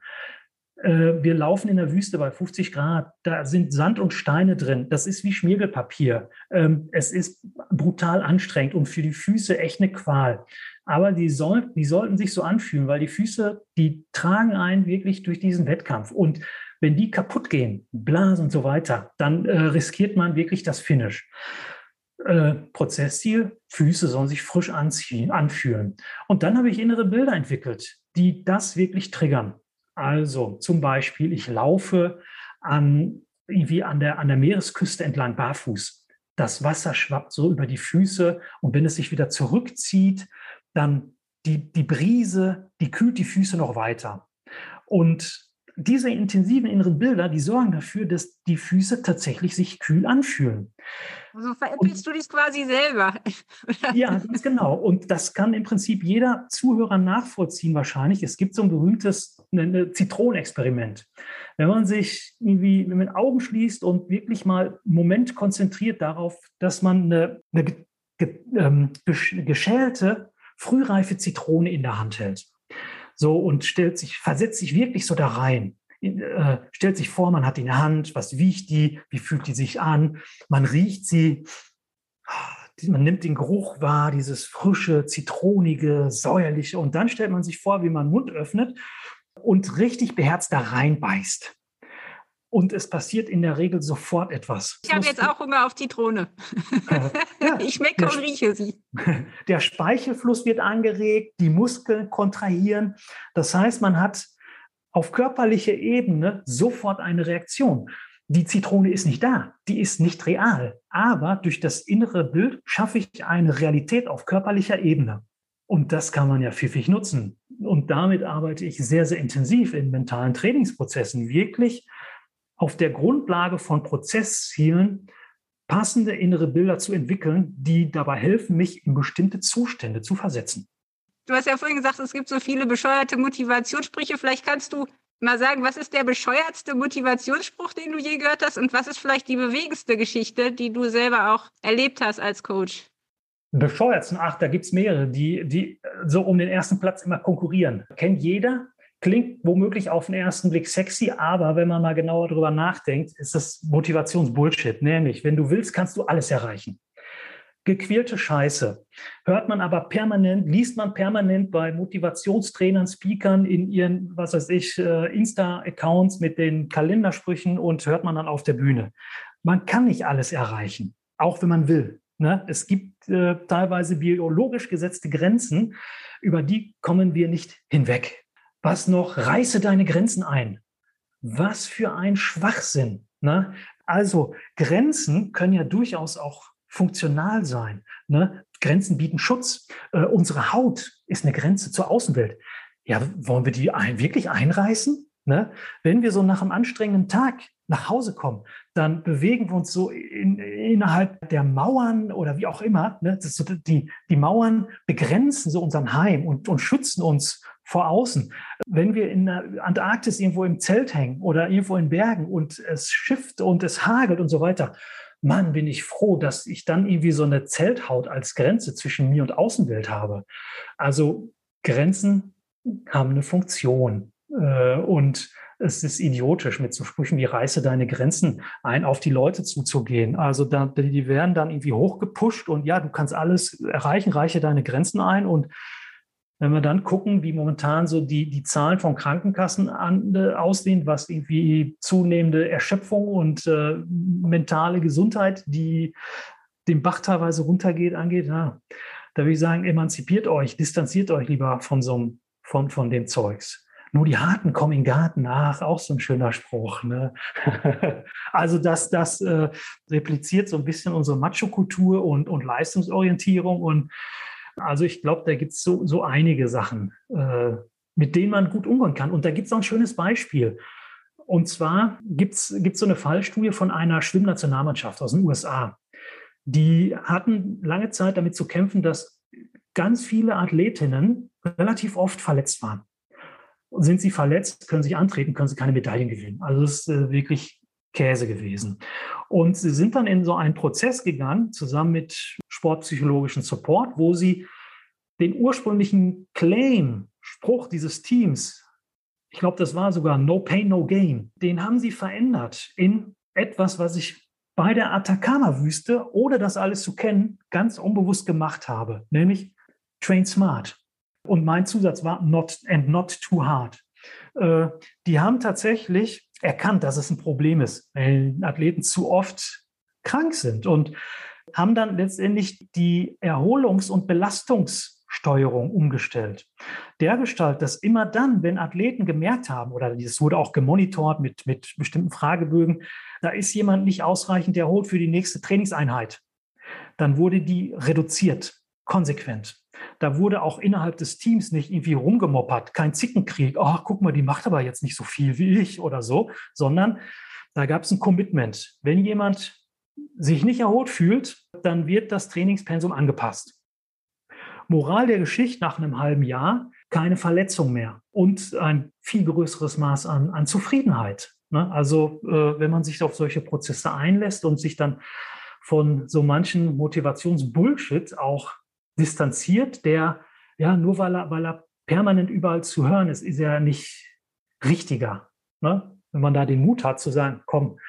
Äh, wir laufen in der Wüste bei 50 Grad, da sind Sand und Steine drin. Das ist wie Schmiergelpapier. Ähm, es ist brutal anstrengend und für die Füße echt eine Qual. Aber die, soll, die sollten sich so anfühlen, weil die Füße, die tragen einen wirklich durch diesen Wettkampf. Und wenn die kaputt gehen, Blasen und so weiter, dann äh, riskiert man wirklich das Finish. Äh, Prozessziel, Füße sollen sich frisch anziehen, anfühlen. Und dann habe ich innere Bilder entwickelt, die das wirklich triggern. Also zum Beispiel, ich laufe an, wie an der, an der Meeresküste entlang barfuß. Das Wasser schwappt so über die Füße und wenn es sich wieder zurückzieht, dann die, die Brise, die kühlt die Füße noch weiter. Und diese intensiven inneren Bilder, die sorgen dafür, dass die Füße tatsächlich sich kühl anfühlen. Also veräppelst du dich quasi selber. ja, ganz genau. Und das kann im Prinzip jeder Zuhörer nachvollziehen wahrscheinlich. Es gibt so ein berühmtes Zitronenexperiment. Wenn man sich irgendwie mit den Augen schließt und wirklich mal einen Moment konzentriert darauf, dass man eine, eine ähm, geschälte, frühreife Zitrone in der Hand hält so und stellt sich, versetzt sich wirklich so da rein. Äh, stellt sich vor, man hat die in der Hand, was wiegt die, wie fühlt die sich an, man riecht sie, man nimmt den Geruch wahr, dieses frische, zitronige, säuerliche. Und dann stellt man sich vor, wie man den Mund öffnet und richtig beherzt da reinbeißt und es passiert in der Regel sofort etwas. Ich habe jetzt auch Hunger auf Zitrone. ja, ich schmecke und rieche sie. Der Speichelfluss wird angeregt, die Muskeln kontrahieren. Das heißt, man hat auf körperlicher Ebene sofort eine Reaktion. Die Zitrone ist nicht da, die ist nicht real. Aber durch das innere Bild schaffe ich eine Realität auf körperlicher Ebene. Und das kann man ja pfiffig nutzen. Und damit arbeite ich sehr, sehr intensiv in mentalen Trainingsprozessen, wirklich auf der Grundlage von Prozesszielen passende innere Bilder zu entwickeln, die dabei helfen, mich in bestimmte Zustände zu versetzen. Du hast ja vorhin gesagt, es gibt so viele bescheuerte Motivationssprüche. Vielleicht kannst du mal sagen, was ist der bescheuertste Motivationsspruch, den du je gehört hast und was ist vielleicht die bewegendste Geschichte, die du selber auch erlebt hast als Coach? Bescheuertsten, ach, da gibt es mehrere, die, die so um den ersten Platz immer konkurrieren. Kennt jeder, Klingt womöglich auf den ersten Blick sexy, aber wenn man mal genauer darüber nachdenkt, ist das Motivationsbullshit. Nämlich, wenn du willst, kannst du alles erreichen. Gequälte Scheiße. Hört man aber permanent, liest man permanent bei Motivationstrainern, Speakern in ihren, was weiß ich, äh, Insta-Accounts mit den Kalendersprüchen und hört man dann auf der Bühne. Man kann nicht alles erreichen, auch wenn man will. Ne? Es gibt äh, teilweise biologisch gesetzte Grenzen, über die kommen wir nicht hinweg. Was noch? Reiße deine Grenzen ein. Was für ein Schwachsinn. Ne? Also Grenzen können ja durchaus auch funktional sein. Ne? Grenzen bieten Schutz. Äh, unsere Haut ist eine Grenze zur Außenwelt. Ja, wollen wir die ein, wirklich einreißen? Ne? Wenn wir so nach einem anstrengenden Tag nach Hause kommen, dann bewegen wir uns so in, innerhalb der Mauern oder wie auch immer. Ne? So die, die Mauern begrenzen so unseren Heim und, und schützen uns vor außen. Wenn wir in der Antarktis irgendwo im Zelt hängen oder irgendwo in Bergen und es schifft und es hagelt und so weiter, Mann, bin ich froh, dass ich dann irgendwie so eine Zelthaut als Grenze zwischen mir und Außenwelt habe. Also Grenzen haben eine Funktion. Äh, und es ist idiotisch, mit so Sprüchen wie reiße deine Grenzen ein, auf die Leute zuzugehen. Also da, die werden dann irgendwie hochgepusht und ja, du kannst alles erreichen, reiche deine Grenzen ein und wenn wir dann gucken, wie momentan so die, die Zahlen von Krankenkassen an, äh, aussehen, was irgendwie zunehmende Erschöpfung und äh, mentale Gesundheit, die den Bach teilweise runtergeht, angeht, ja, da würde ich sagen, emanzipiert euch, distanziert euch lieber von so von, von dem Zeugs. Nur die Harten kommen in den Garten nach, auch so ein schöner Spruch. Ne? also das, das äh, repliziert so ein bisschen unsere Macho-Kultur und, und Leistungsorientierung. Und also ich glaube, da gibt es so, so einige Sachen, äh, mit denen man gut umgehen kann. Und da gibt es auch ein schönes Beispiel. Und zwar gibt es so eine Fallstudie von einer Schwimmnationalmannschaft aus den USA. Die hatten lange Zeit damit zu kämpfen, dass ganz viele Athletinnen relativ oft verletzt waren. Sind sie verletzt, können sie antreten, können sie keine Medaillen gewinnen. Also das ist äh, wirklich Käse gewesen. Und sie sind dann in so einen Prozess gegangen, zusammen mit sportpsychologischen Support, wo sie den ursprünglichen Claim, Spruch dieses Teams, ich glaube, das war sogar No Pain, No Gain, den haben sie verändert in etwas, was ich bei der Atacama-Wüste, ohne das alles zu kennen, ganz unbewusst gemacht habe, nämlich Train Smart. Und mein Zusatz war not and not too hard. Äh, die haben tatsächlich erkannt, dass es ein Problem ist, weil Athleten zu oft krank sind und haben dann letztendlich die Erholungs- und Belastungssteuerung umgestellt. Der Gestalt, dass immer dann, wenn Athleten gemerkt haben, oder es wurde auch gemonitort mit, mit bestimmten Fragebögen, da ist jemand nicht ausreichend erholt für die nächste Trainingseinheit, dann wurde die reduziert, konsequent. Da wurde auch innerhalb des Teams nicht irgendwie rumgemoppert, kein Zickenkrieg. Ach, guck mal, die macht aber jetzt nicht so viel wie ich oder so, sondern da gab es ein Commitment. Wenn jemand sich nicht erholt fühlt, dann wird das Trainingspensum angepasst. Moral der Geschichte nach einem halben Jahr, keine Verletzung mehr und ein viel größeres Maß an, an Zufriedenheit. Ne? Also äh, wenn man sich auf solche Prozesse einlässt und sich dann von so manchen Motivationsbullshit auch distanziert, der, ja, nur weil er, weil er permanent überall zu hören ist, ist er nicht richtiger. Ne? Wenn man da den Mut hat zu sagen, komm,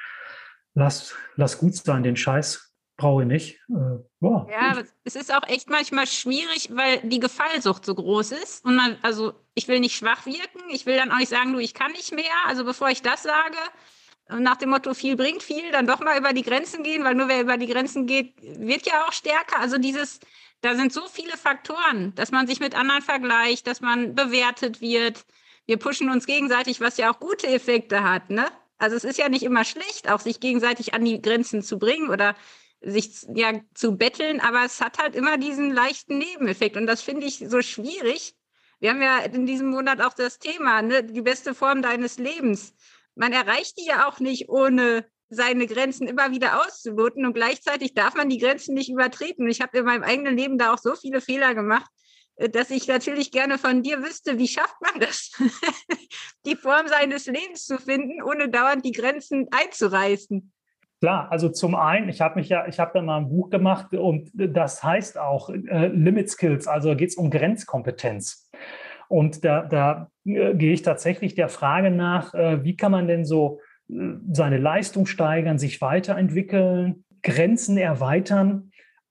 lass, lass gut sein, den Scheiß brauche ich nicht. Äh, boah, ja, gut. es ist auch echt manchmal schwierig, weil die Gefallsucht so groß ist. Und man, also ich will nicht schwach wirken, ich will dann auch nicht sagen, du, ich kann nicht mehr. Also bevor ich das sage, nach dem Motto, viel bringt viel, dann doch mal über die Grenzen gehen, weil nur wer über die Grenzen geht, wird ja auch stärker. Also dieses, da sind so viele Faktoren, dass man sich mit anderen vergleicht, dass man bewertet wird. Wir pushen uns gegenseitig, was ja auch gute Effekte hat. Ne? Also es ist ja nicht immer schlecht, auch sich gegenseitig an die Grenzen zu bringen oder sich ja zu betteln, aber es hat halt immer diesen leichten Nebeneffekt und das finde ich so schwierig. Wir haben ja in diesem Monat auch das Thema, ne, die beste Form deines Lebens. Man erreicht die ja auch nicht ohne seine Grenzen immer wieder auszuloten und gleichzeitig darf man die Grenzen nicht übertreten. Ich habe in meinem eigenen Leben da auch so viele Fehler gemacht, äh, dass ich natürlich gerne von dir wüsste, wie schafft man das, die Form seines Lebens zu finden, ohne dauernd die Grenzen einzureißen. Klar, also zum einen, ich habe mich ja, ich habe da mal ein Buch gemacht und das heißt auch äh, Limit Skills, also geht es um Grenzkompetenz. Und da, da äh, gehe ich tatsächlich der Frage nach, äh, wie kann man denn so seine Leistung steigern, sich weiterentwickeln, Grenzen erweitern,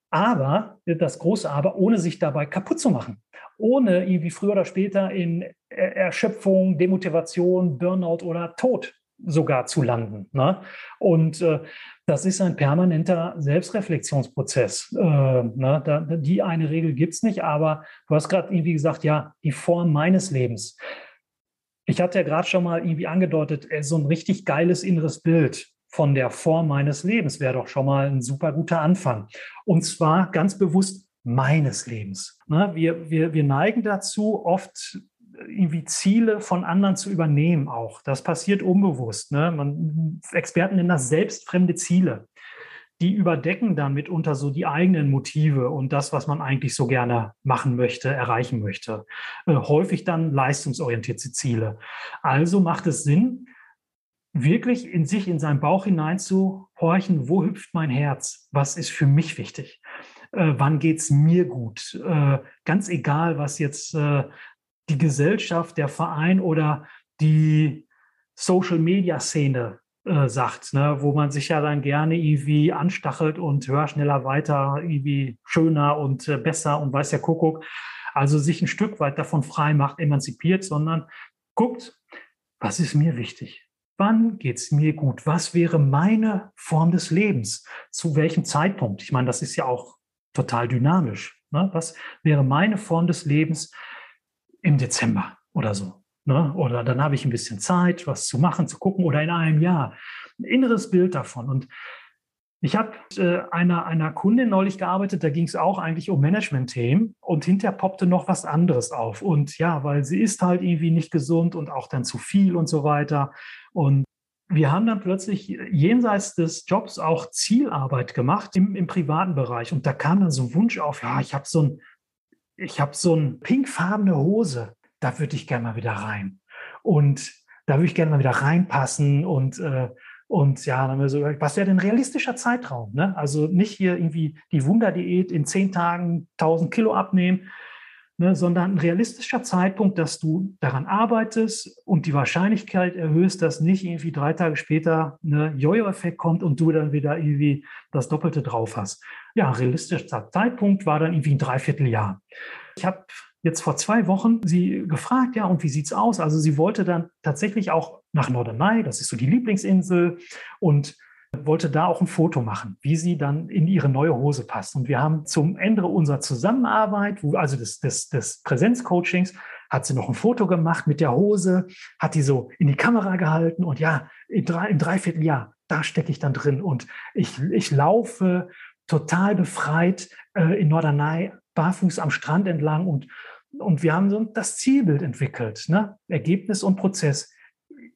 aber das große Aber, ohne sich dabei kaputt zu machen, ohne irgendwie früher oder später in Erschöpfung, Demotivation, Burnout oder Tod sogar zu landen. Ne? Und äh, das ist ein permanenter Selbstreflexionsprozess. Äh, ne? da, die eine Regel gibt es nicht, aber du hast gerade irgendwie gesagt, ja, die Form meines Lebens. Ich hatte ja gerade schon mal irgendwie angedeutet, äh, so ein richtig geiles inneres Bild von der Form meines Lebens wäre doch schon mal ein super guter Anfang. Und zwar ganz bewusst meines Lebens. Ne, wir, wir, wir neigen dazu, oft irgendwie Ziele von anderen zu übernehmen auch. Das passiert unbewusst. Ne? Experten nennen das selbstfremde Ziele die überdecken dann mitunter so die eigenen Motive und das, was man eigentlich so gerne machen möchte, erreichen möchte. Äh, häufig dann leistungsorientierte Ziele. Also macht es Sinn, wirklich in sich, in seinen Bauch hineinzuhorchen, wo hüpft mein Herz? Was ist für mich wichtig? Äh, wann geht es mir gut? Äh, ganz egal, was jetzt äh, die Gesellschaft, der Verein oder die Social-Media-Szene äh, sagt, ne, wo man sich ja dann gerne irgendwie anstachelt und höher, schneller, weiter, irgendwie schöner und äh, besser und weiß der Kuckuck. Also sich ein Stück weit davon frei macht, emanzipiert, sondern guckt, was ist mir wichtig? wann geht es mir gut? Was wäre meine Form des Lebens? Zu welchem Zeitpunkt? Ich meine, das ist ja auch total dynamisch. Ne? Was wäre meine Form des Lebens im Dezember oder so? Ne? Oder dann habe ich ein bisschen Zeit, was zu machen, zu gucken oder in einem Jahr. Ein inneres Bild davon. Und ich habe äh, einer, einer Kundin neulich gearbeitet, da ging es auch eigentlich um Management-Themen und hinterher poppte noch was anderes auf. Und ja, weil sie ist halt irgendwie nicht gesund und auch dann zu viel und so weiter. Und wir haben dann plötzlich jenseits des Jobs auch Zielarbeit gemacht im, im privaten Bereich. Und da kam dann so ein Wunsch auf, ja, ich habe so ein, ich habe so eine pinkfarbene Hose, da würde ich gerne mal wieder rein. Und da würde ich gerne mal wieder reinpassen und äh, und ja, dann haben wir so, was wäre denn realistischer Zeitraum? Ne? Also nicht hier irgendwie die Wunderdiät in zehn Tagen 1000 Kilo abnehmen, ne, sondern ein realistischer Zeitpunkt, dass du daran arbeitest und die Wahrscheinlichkeit erhöhst, dass nicht irgendwie drei Tage später ein Jojo-Effekt kommt und du dann wieder irgendwie das Doppelte drauf hast. Ja, realistischer Zeitpunkt war dann irgendwie ein Dreivierteljahr. Ich habe jetzt vor zwei Wochen sie gefragt, ja, und wie sieht's aus? Also sie wollte dann tatsächlich auch nach Norderney, das ist so die Lieblingsinsel, und wollte da auch ein Foto machen, wie sie dann in ihre neue Hose passt. Und wir haben zum Ende unserer Zusammenarbeit, also des, des, des Präsenzcoachings, hat sie noch ein Foto gemacht mit der Hose, hat die so in die Kamera gehalten und ja, im, drei, im Dreivierteljahr, da stecke ich dann drin und ich, ich laufe total befreit äh, in Norderney, barfuß am Strand entlang und und wir haben so das Zielbild entwickelt, ne? Ergebnis und Prozess.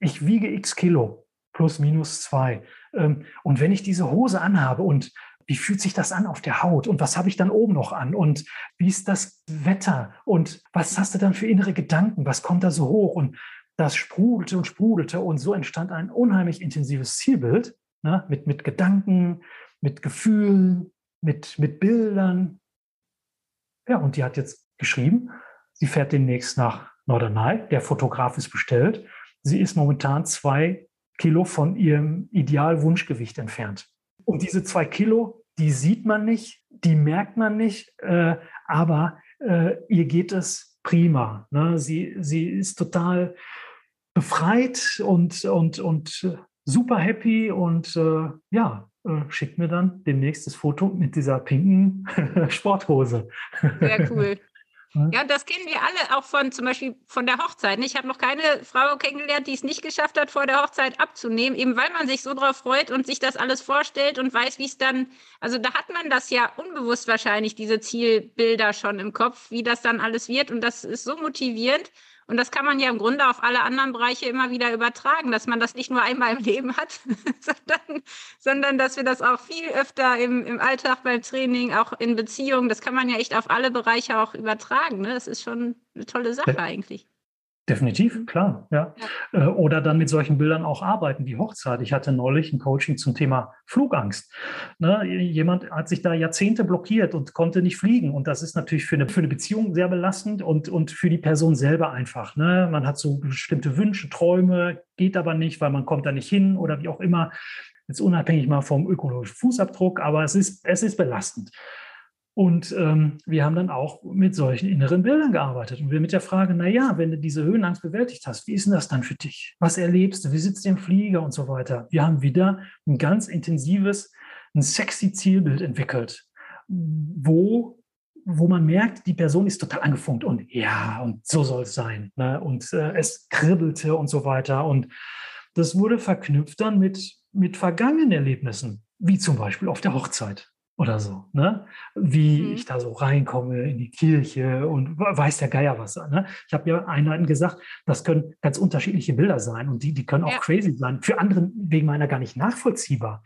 Ich wiege x Kilo, plus minus zwei. Ähm, und wenn ich diese Hose anhabe und wie fühlt sich das an auf der Haut und was habe ich dann oben noch an und wie ist das Wetter und was hast du dann für innere Gedanken, was kommt da so hoch und das sprudelte und sprudelte und so entstand ein unheimlich intensives Zielbild ne? mit, mit Gedanken, mit Gefühlen, mit, mit Bildern. Ja, und die hat jetzt geschrieben, Sie fährt demnächst nach Norderney. Der Fotograf ist bestellt. Sie ist momentan zwei Kilo von ihrem Idealwunschgewicht entfernt. Und diese zwei Kilo, die sieht man nicht, die merkt man nicht, äh, aber äh, ihr geht es prima. Ne? Sie, sie ist total befreit und, und, und super happy und äh, ja, äh, schickt mir dann demnächst das Foto mit dieser pinken Sporthose. Sehr cool. Ja, das kennen wir alle auch von zum Beispiel von der Hochzeit. Ich habe noch keine Frau kennengelernt, die es nicht geschafft hat, vor der Hochzeit abzunehmen, eben weil man sich so drauf freut und sich das alles vorstellt und weiß, wie es dann, also da hat man das ja unbewusst wahrscheinlich, diese Zielbilder schon im Kopf, wie das dann alles wird. Und das ist so motivierend. Und das kann man ja im Grunde auf alle anderen Bereiche immer wieder übertragen, dass man das nicht nur einmal im Leben hat, sondern, sondern dass wir das auch viel öfter im, im Alltag, beim Training, auch in Beziehungen, das kann man ja echt auf alle Bereiche auch übertragen. Ne? Das ist schon eine tolle Sache eigentlich. Definitiv, klar, ja. ja. Äh, oder dann mit solchen Bildern auch arbeiten, wie Hochzeit. Ich hatte neulich ein Coaching zum Thema Flugangst. Ne, jemand hat sich da Jahrzehnte blockiert und konnte nicht fliegen. Und das ist natürlich für eine, für eine Beziehung sehr belastend und, und für die Person selber einfach. Ne? Man hat so bestimmte Wünsche, Träume, geht aber nicht, weil man kommt da nicht hin oder wie auch immer. Jetzt unabhängig mal vom ökologischen Fußabdruck, aber es ist, es ist belastend. Und ähm, wir haben dann auch mit solchen inneren Bildern gearbeitet. Und wir mit der Frage, na ja, wenn du diese Höhenangst bewältigt hast, wie ist denn das dann für dich? Was erlebst du? Wie sitzt du im Flieger und so weiter? Wir haben wieder ein ganz intensives, ein sexy Zielbild entwickelt, wo, wo man merkt, die Person ist total angefunkt und ja, und so soll es sein. Ne? Und äh, es kribbelte und so weiter. Und das wurde verknüpft dann mit, mit vergangenen Erlebnissen, wie zum Beispiel auf der Hochzeit oder so, ne? Wie mhm. ich da so reinkomme in die Kirche und weiß der Geier was. Ne? Ich habe ja einleitend gesagt, das können ganz unterschiedliche Bilder sein und die, die können auch ja. crazy sein. Für andere wegen meiner gar nicht nachvollziehbar.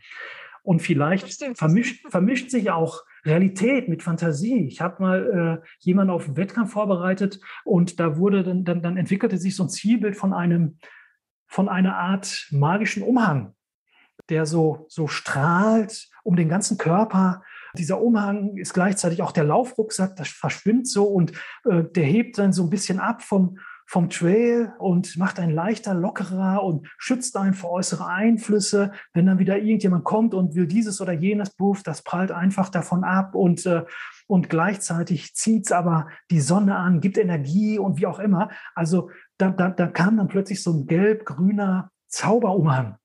Und vielleicht vermischt, vermischt sich auch Realität mit Fantasie. Ich habe mal äh, jemanden auf einen Wettkampf vorbereitet und da wurde dann, dann, dann entwickelte sich so ein Zielbild von einem, von einer Art magischen Umhang, der so, so strahlt um den ganzen Körper. Dieser Umhang ist gleichzeitig auch der Laufrucksack, das verschwimmt so und äh, der hebt dann so ein bisschen ab vom, vom Trail und macht einen leichter, lockerer und schützt einen vor äußere Einflüsse. Wenn dann wieder irgendjemand kommt und will dieses oder jenes Buff, das prallt einfach davon ab und, äh, und gleichzeitig zieht's aber die Sonne an, gibt Energie und wie auch immer. Also da, da, da kam dann plötzlich so ein gelb-grüner Zauberumhang.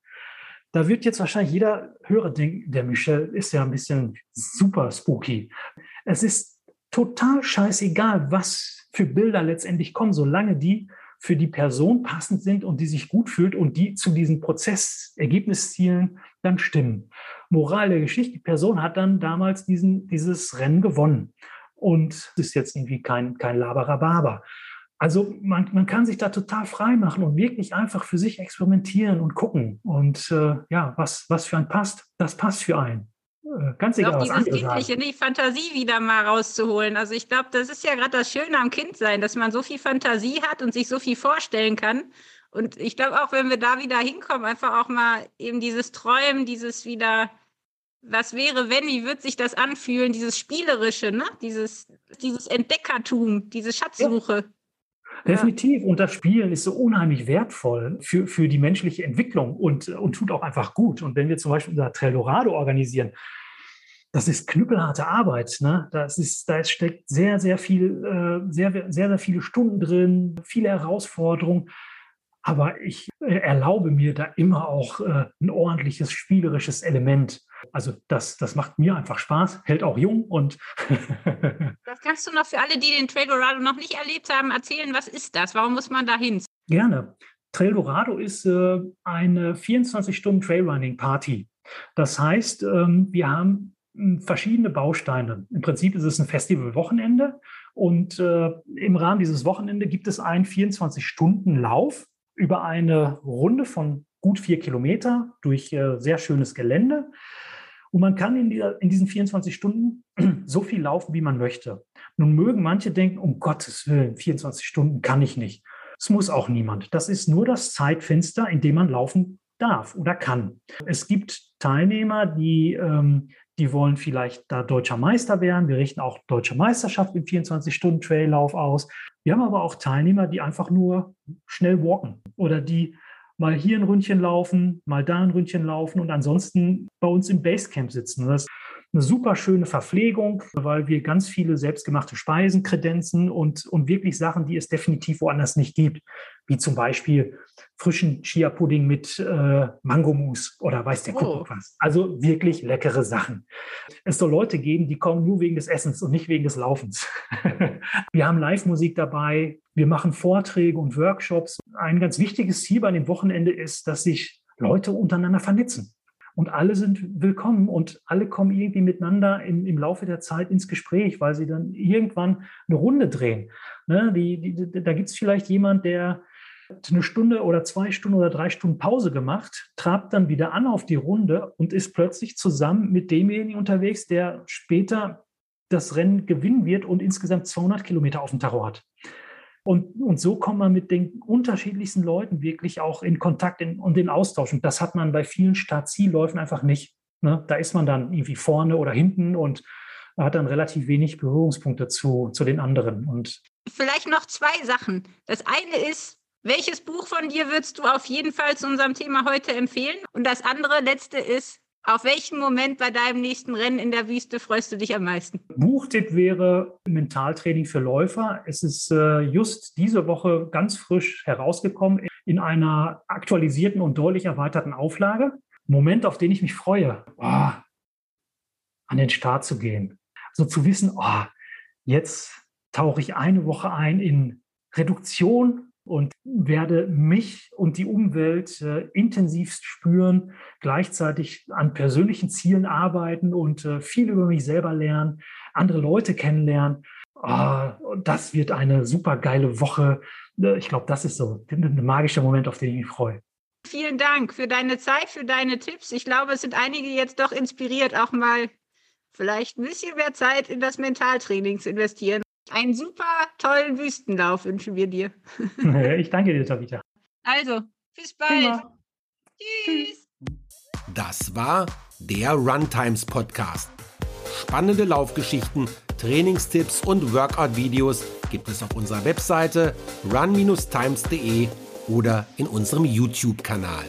Da wird jetzt wahrscheinlich jeder Hörer denken, der Michel ist ja ein bisschen super spooky. Es ist total scheißegal, was für Bilder letztendlich kommen, solange die für die Person passend sind und die sich gut fühlt und die zu diesen Prozessergebniszielen dann stimmen. Moral der Geschichte, die Person hat dann damals diesen, dieses Rennen gewonnen und ist jetzt irgendwie kein, kein Laberababer. Also man, man kann sich da total frei machen und wirklich einfach für sich experimentieren und gucken. Und äh, ja, was, was für ein passt, das passt für einen. Äh, ganz egal. Auch dieses Kindliche, die Fantasie wieder mal rauszuholen. Also ich glaube, das ist ja gerade das Schöne am Kindsein, dass man so viel Fantasie hat und sich so viel vorstellen kann. Und ich glaube auch, wenn wir da wieder hinkommen, einfach auch mal eben dieses Träumen, dieses wieder, was wäre, wenn, wie wird sich das anfühlen, dieses Spielerische, ne? dieses, dieses Entdeckertum, diese Schatzsuche. Ja. Definitiv. Und das Spielen ist so unheimlich wertvoll für, für die menschliche Entwicklung und, und tut auch einfach gut. Und wenn wir zum Beispiel unser Trellorado organisieren, das ist knüppelharte Arbeit. Ne? Das ist, da steckt sehr, sehr viel, äh, sehr, sehr, sehr viele Stunden drin, viele Herausforderungen. Aber ich äh, erlaube mir da immer auch äh, ein ordentliches spielerisches Element. Also das, das macht mir einfach Spaß, hält auch jung und Das kannst du noch für alle, die den Trail Dorado noch nicht erlebt haben, erzählen, was ist das? Warum muss man da hin? Gerne. Trail Dorado ist äh, eine 24-Stunden-Trailrunning-Party. Das heißt, ähm, wir haben verschiedene Bausteine. Im Prinzip ist es ein Festivalwochenende und äh, im Rahmen dieses Wochenende gibt es einen 24-Stunden-Lauf über eine Runde von gut vier Kilometer durch äh, sehr schönes Gelände. Und man kann in, dieser, in diesen 24 Stunden so viel laufen, wie man möchte. Nun mögen manche denken, um Gottes Willen, 24 Stunden kann ich nicht. Es muss auch niemand. Das ist nur das Zeitfenster, in dem man laufen darf oder kann. Es gibt Teilnehmer, die ähm, die wollen vielleicht da deutscher Meister werden. Wir richten auch deutsche Meisterschaft im 24-Stunden-Traillauf aus. Wir haben aber auch Teilnehmer, die einfach nur schnell walken oder die mal hier ein Ründchen laufen, mal da ein Ründchen laufen und ansonsten bei uns im Basecamp sitzen. Das eine super schöne Verpflegung, weil wir ganz viele selbstgemachte Speisen kredenzen und, und wirklich Sachen, die es definitiv woanders nicht gibt, wie zum Beispiel frischen Chia-Pudding mit äh, Mangomousse oder weiß der Kuckuck oh. was. Also wirklich leckere Sachen. Es soll Leute geben, die kommen nur wegen des Essens und nicht wegen des Laufens. wir haben Live-Musik dabei, wir machen Vorträge und Workshops. Ein ganz wichtiges Ziel bei dem Wochenende ist, dass sich Leute untereinander vernetzen. Und alle sind willkommen und alle kommen irgendwie miteinander im, im Laufe der Zeit ins Gespräch, weil sie dann irgendwann eine Runde drehen. Ne? Die, die, da gibt es vielleicht jemand, der eine Stunde oder zwei Stunden oder drei Stunden Pause gemacht, trabt dann wieder an auf die Runde und ist plötzlich zusammen mit demjenigen unterwegs, der später das Rennen gewinnen wird und insgesamt 200 Kilometer auf dem Tacho hat. Und, und so kommt man mit den unterschiedlichsten Leuten wirklich auch in Kontakt in, und in Austausch. Und das hat man bei vielen Start-Zielläufen einfach nicht. Ne? Da ist man dann irgendwie vorne oder hinten und hat dann relativ wenig Berührungspunkte zu, zu den anderen. Und Vielleicht noch zwei Sachen. Das eine ist, welches Buch von dir würdest du auf jeden Fall zu unserem Thema heute empfehlen? Und das andere, letzte ist, auf welchen Moment bei deinem nächsten Rennen in der Wüste freust du dich am meisten? Buchtipp wäre Mentaltraining für Läufer. Es ist äh, just diese Woche ganz frisch herausgekommen in einer aktualisierten und deutlich erweiterten Auflage. Moment, auf den ich mich freue, oh, an den Start zu gehen. So zu wissen, oh, jetzt tauche ich eine Woche ein in Reduktion und werde mich und die Umwelt äh, intensivst spüren, gleichzeitig an persönlichen Zielen arbeiten und äh, viel über mich selber lernen, andere Leute kennenlernen. Oh, das wird eine super geile Woche. Äh, ich glaube, das ist so ein magischer Moment, auf den ich mich freue. Vielen Dank für deine Zeit, für deine Tipps. Ich glaube, es sind einige jetzt doch inspiriert, auch mal vielleicht ein bisschen mehr Zeit in das Mentaltraining zu investieren. Einen super tollen Wüstenlauf wünschen wir dir. ich danke dir, Tabitha. Also, bis bald. Tschüss. Das war der Runtimes Podcast. Spannende Laufgeschichten, Trainingstipps und Workout-Videos gibt es auf unserer Webseite run-times.de oder in unserem YouTube-Kanal.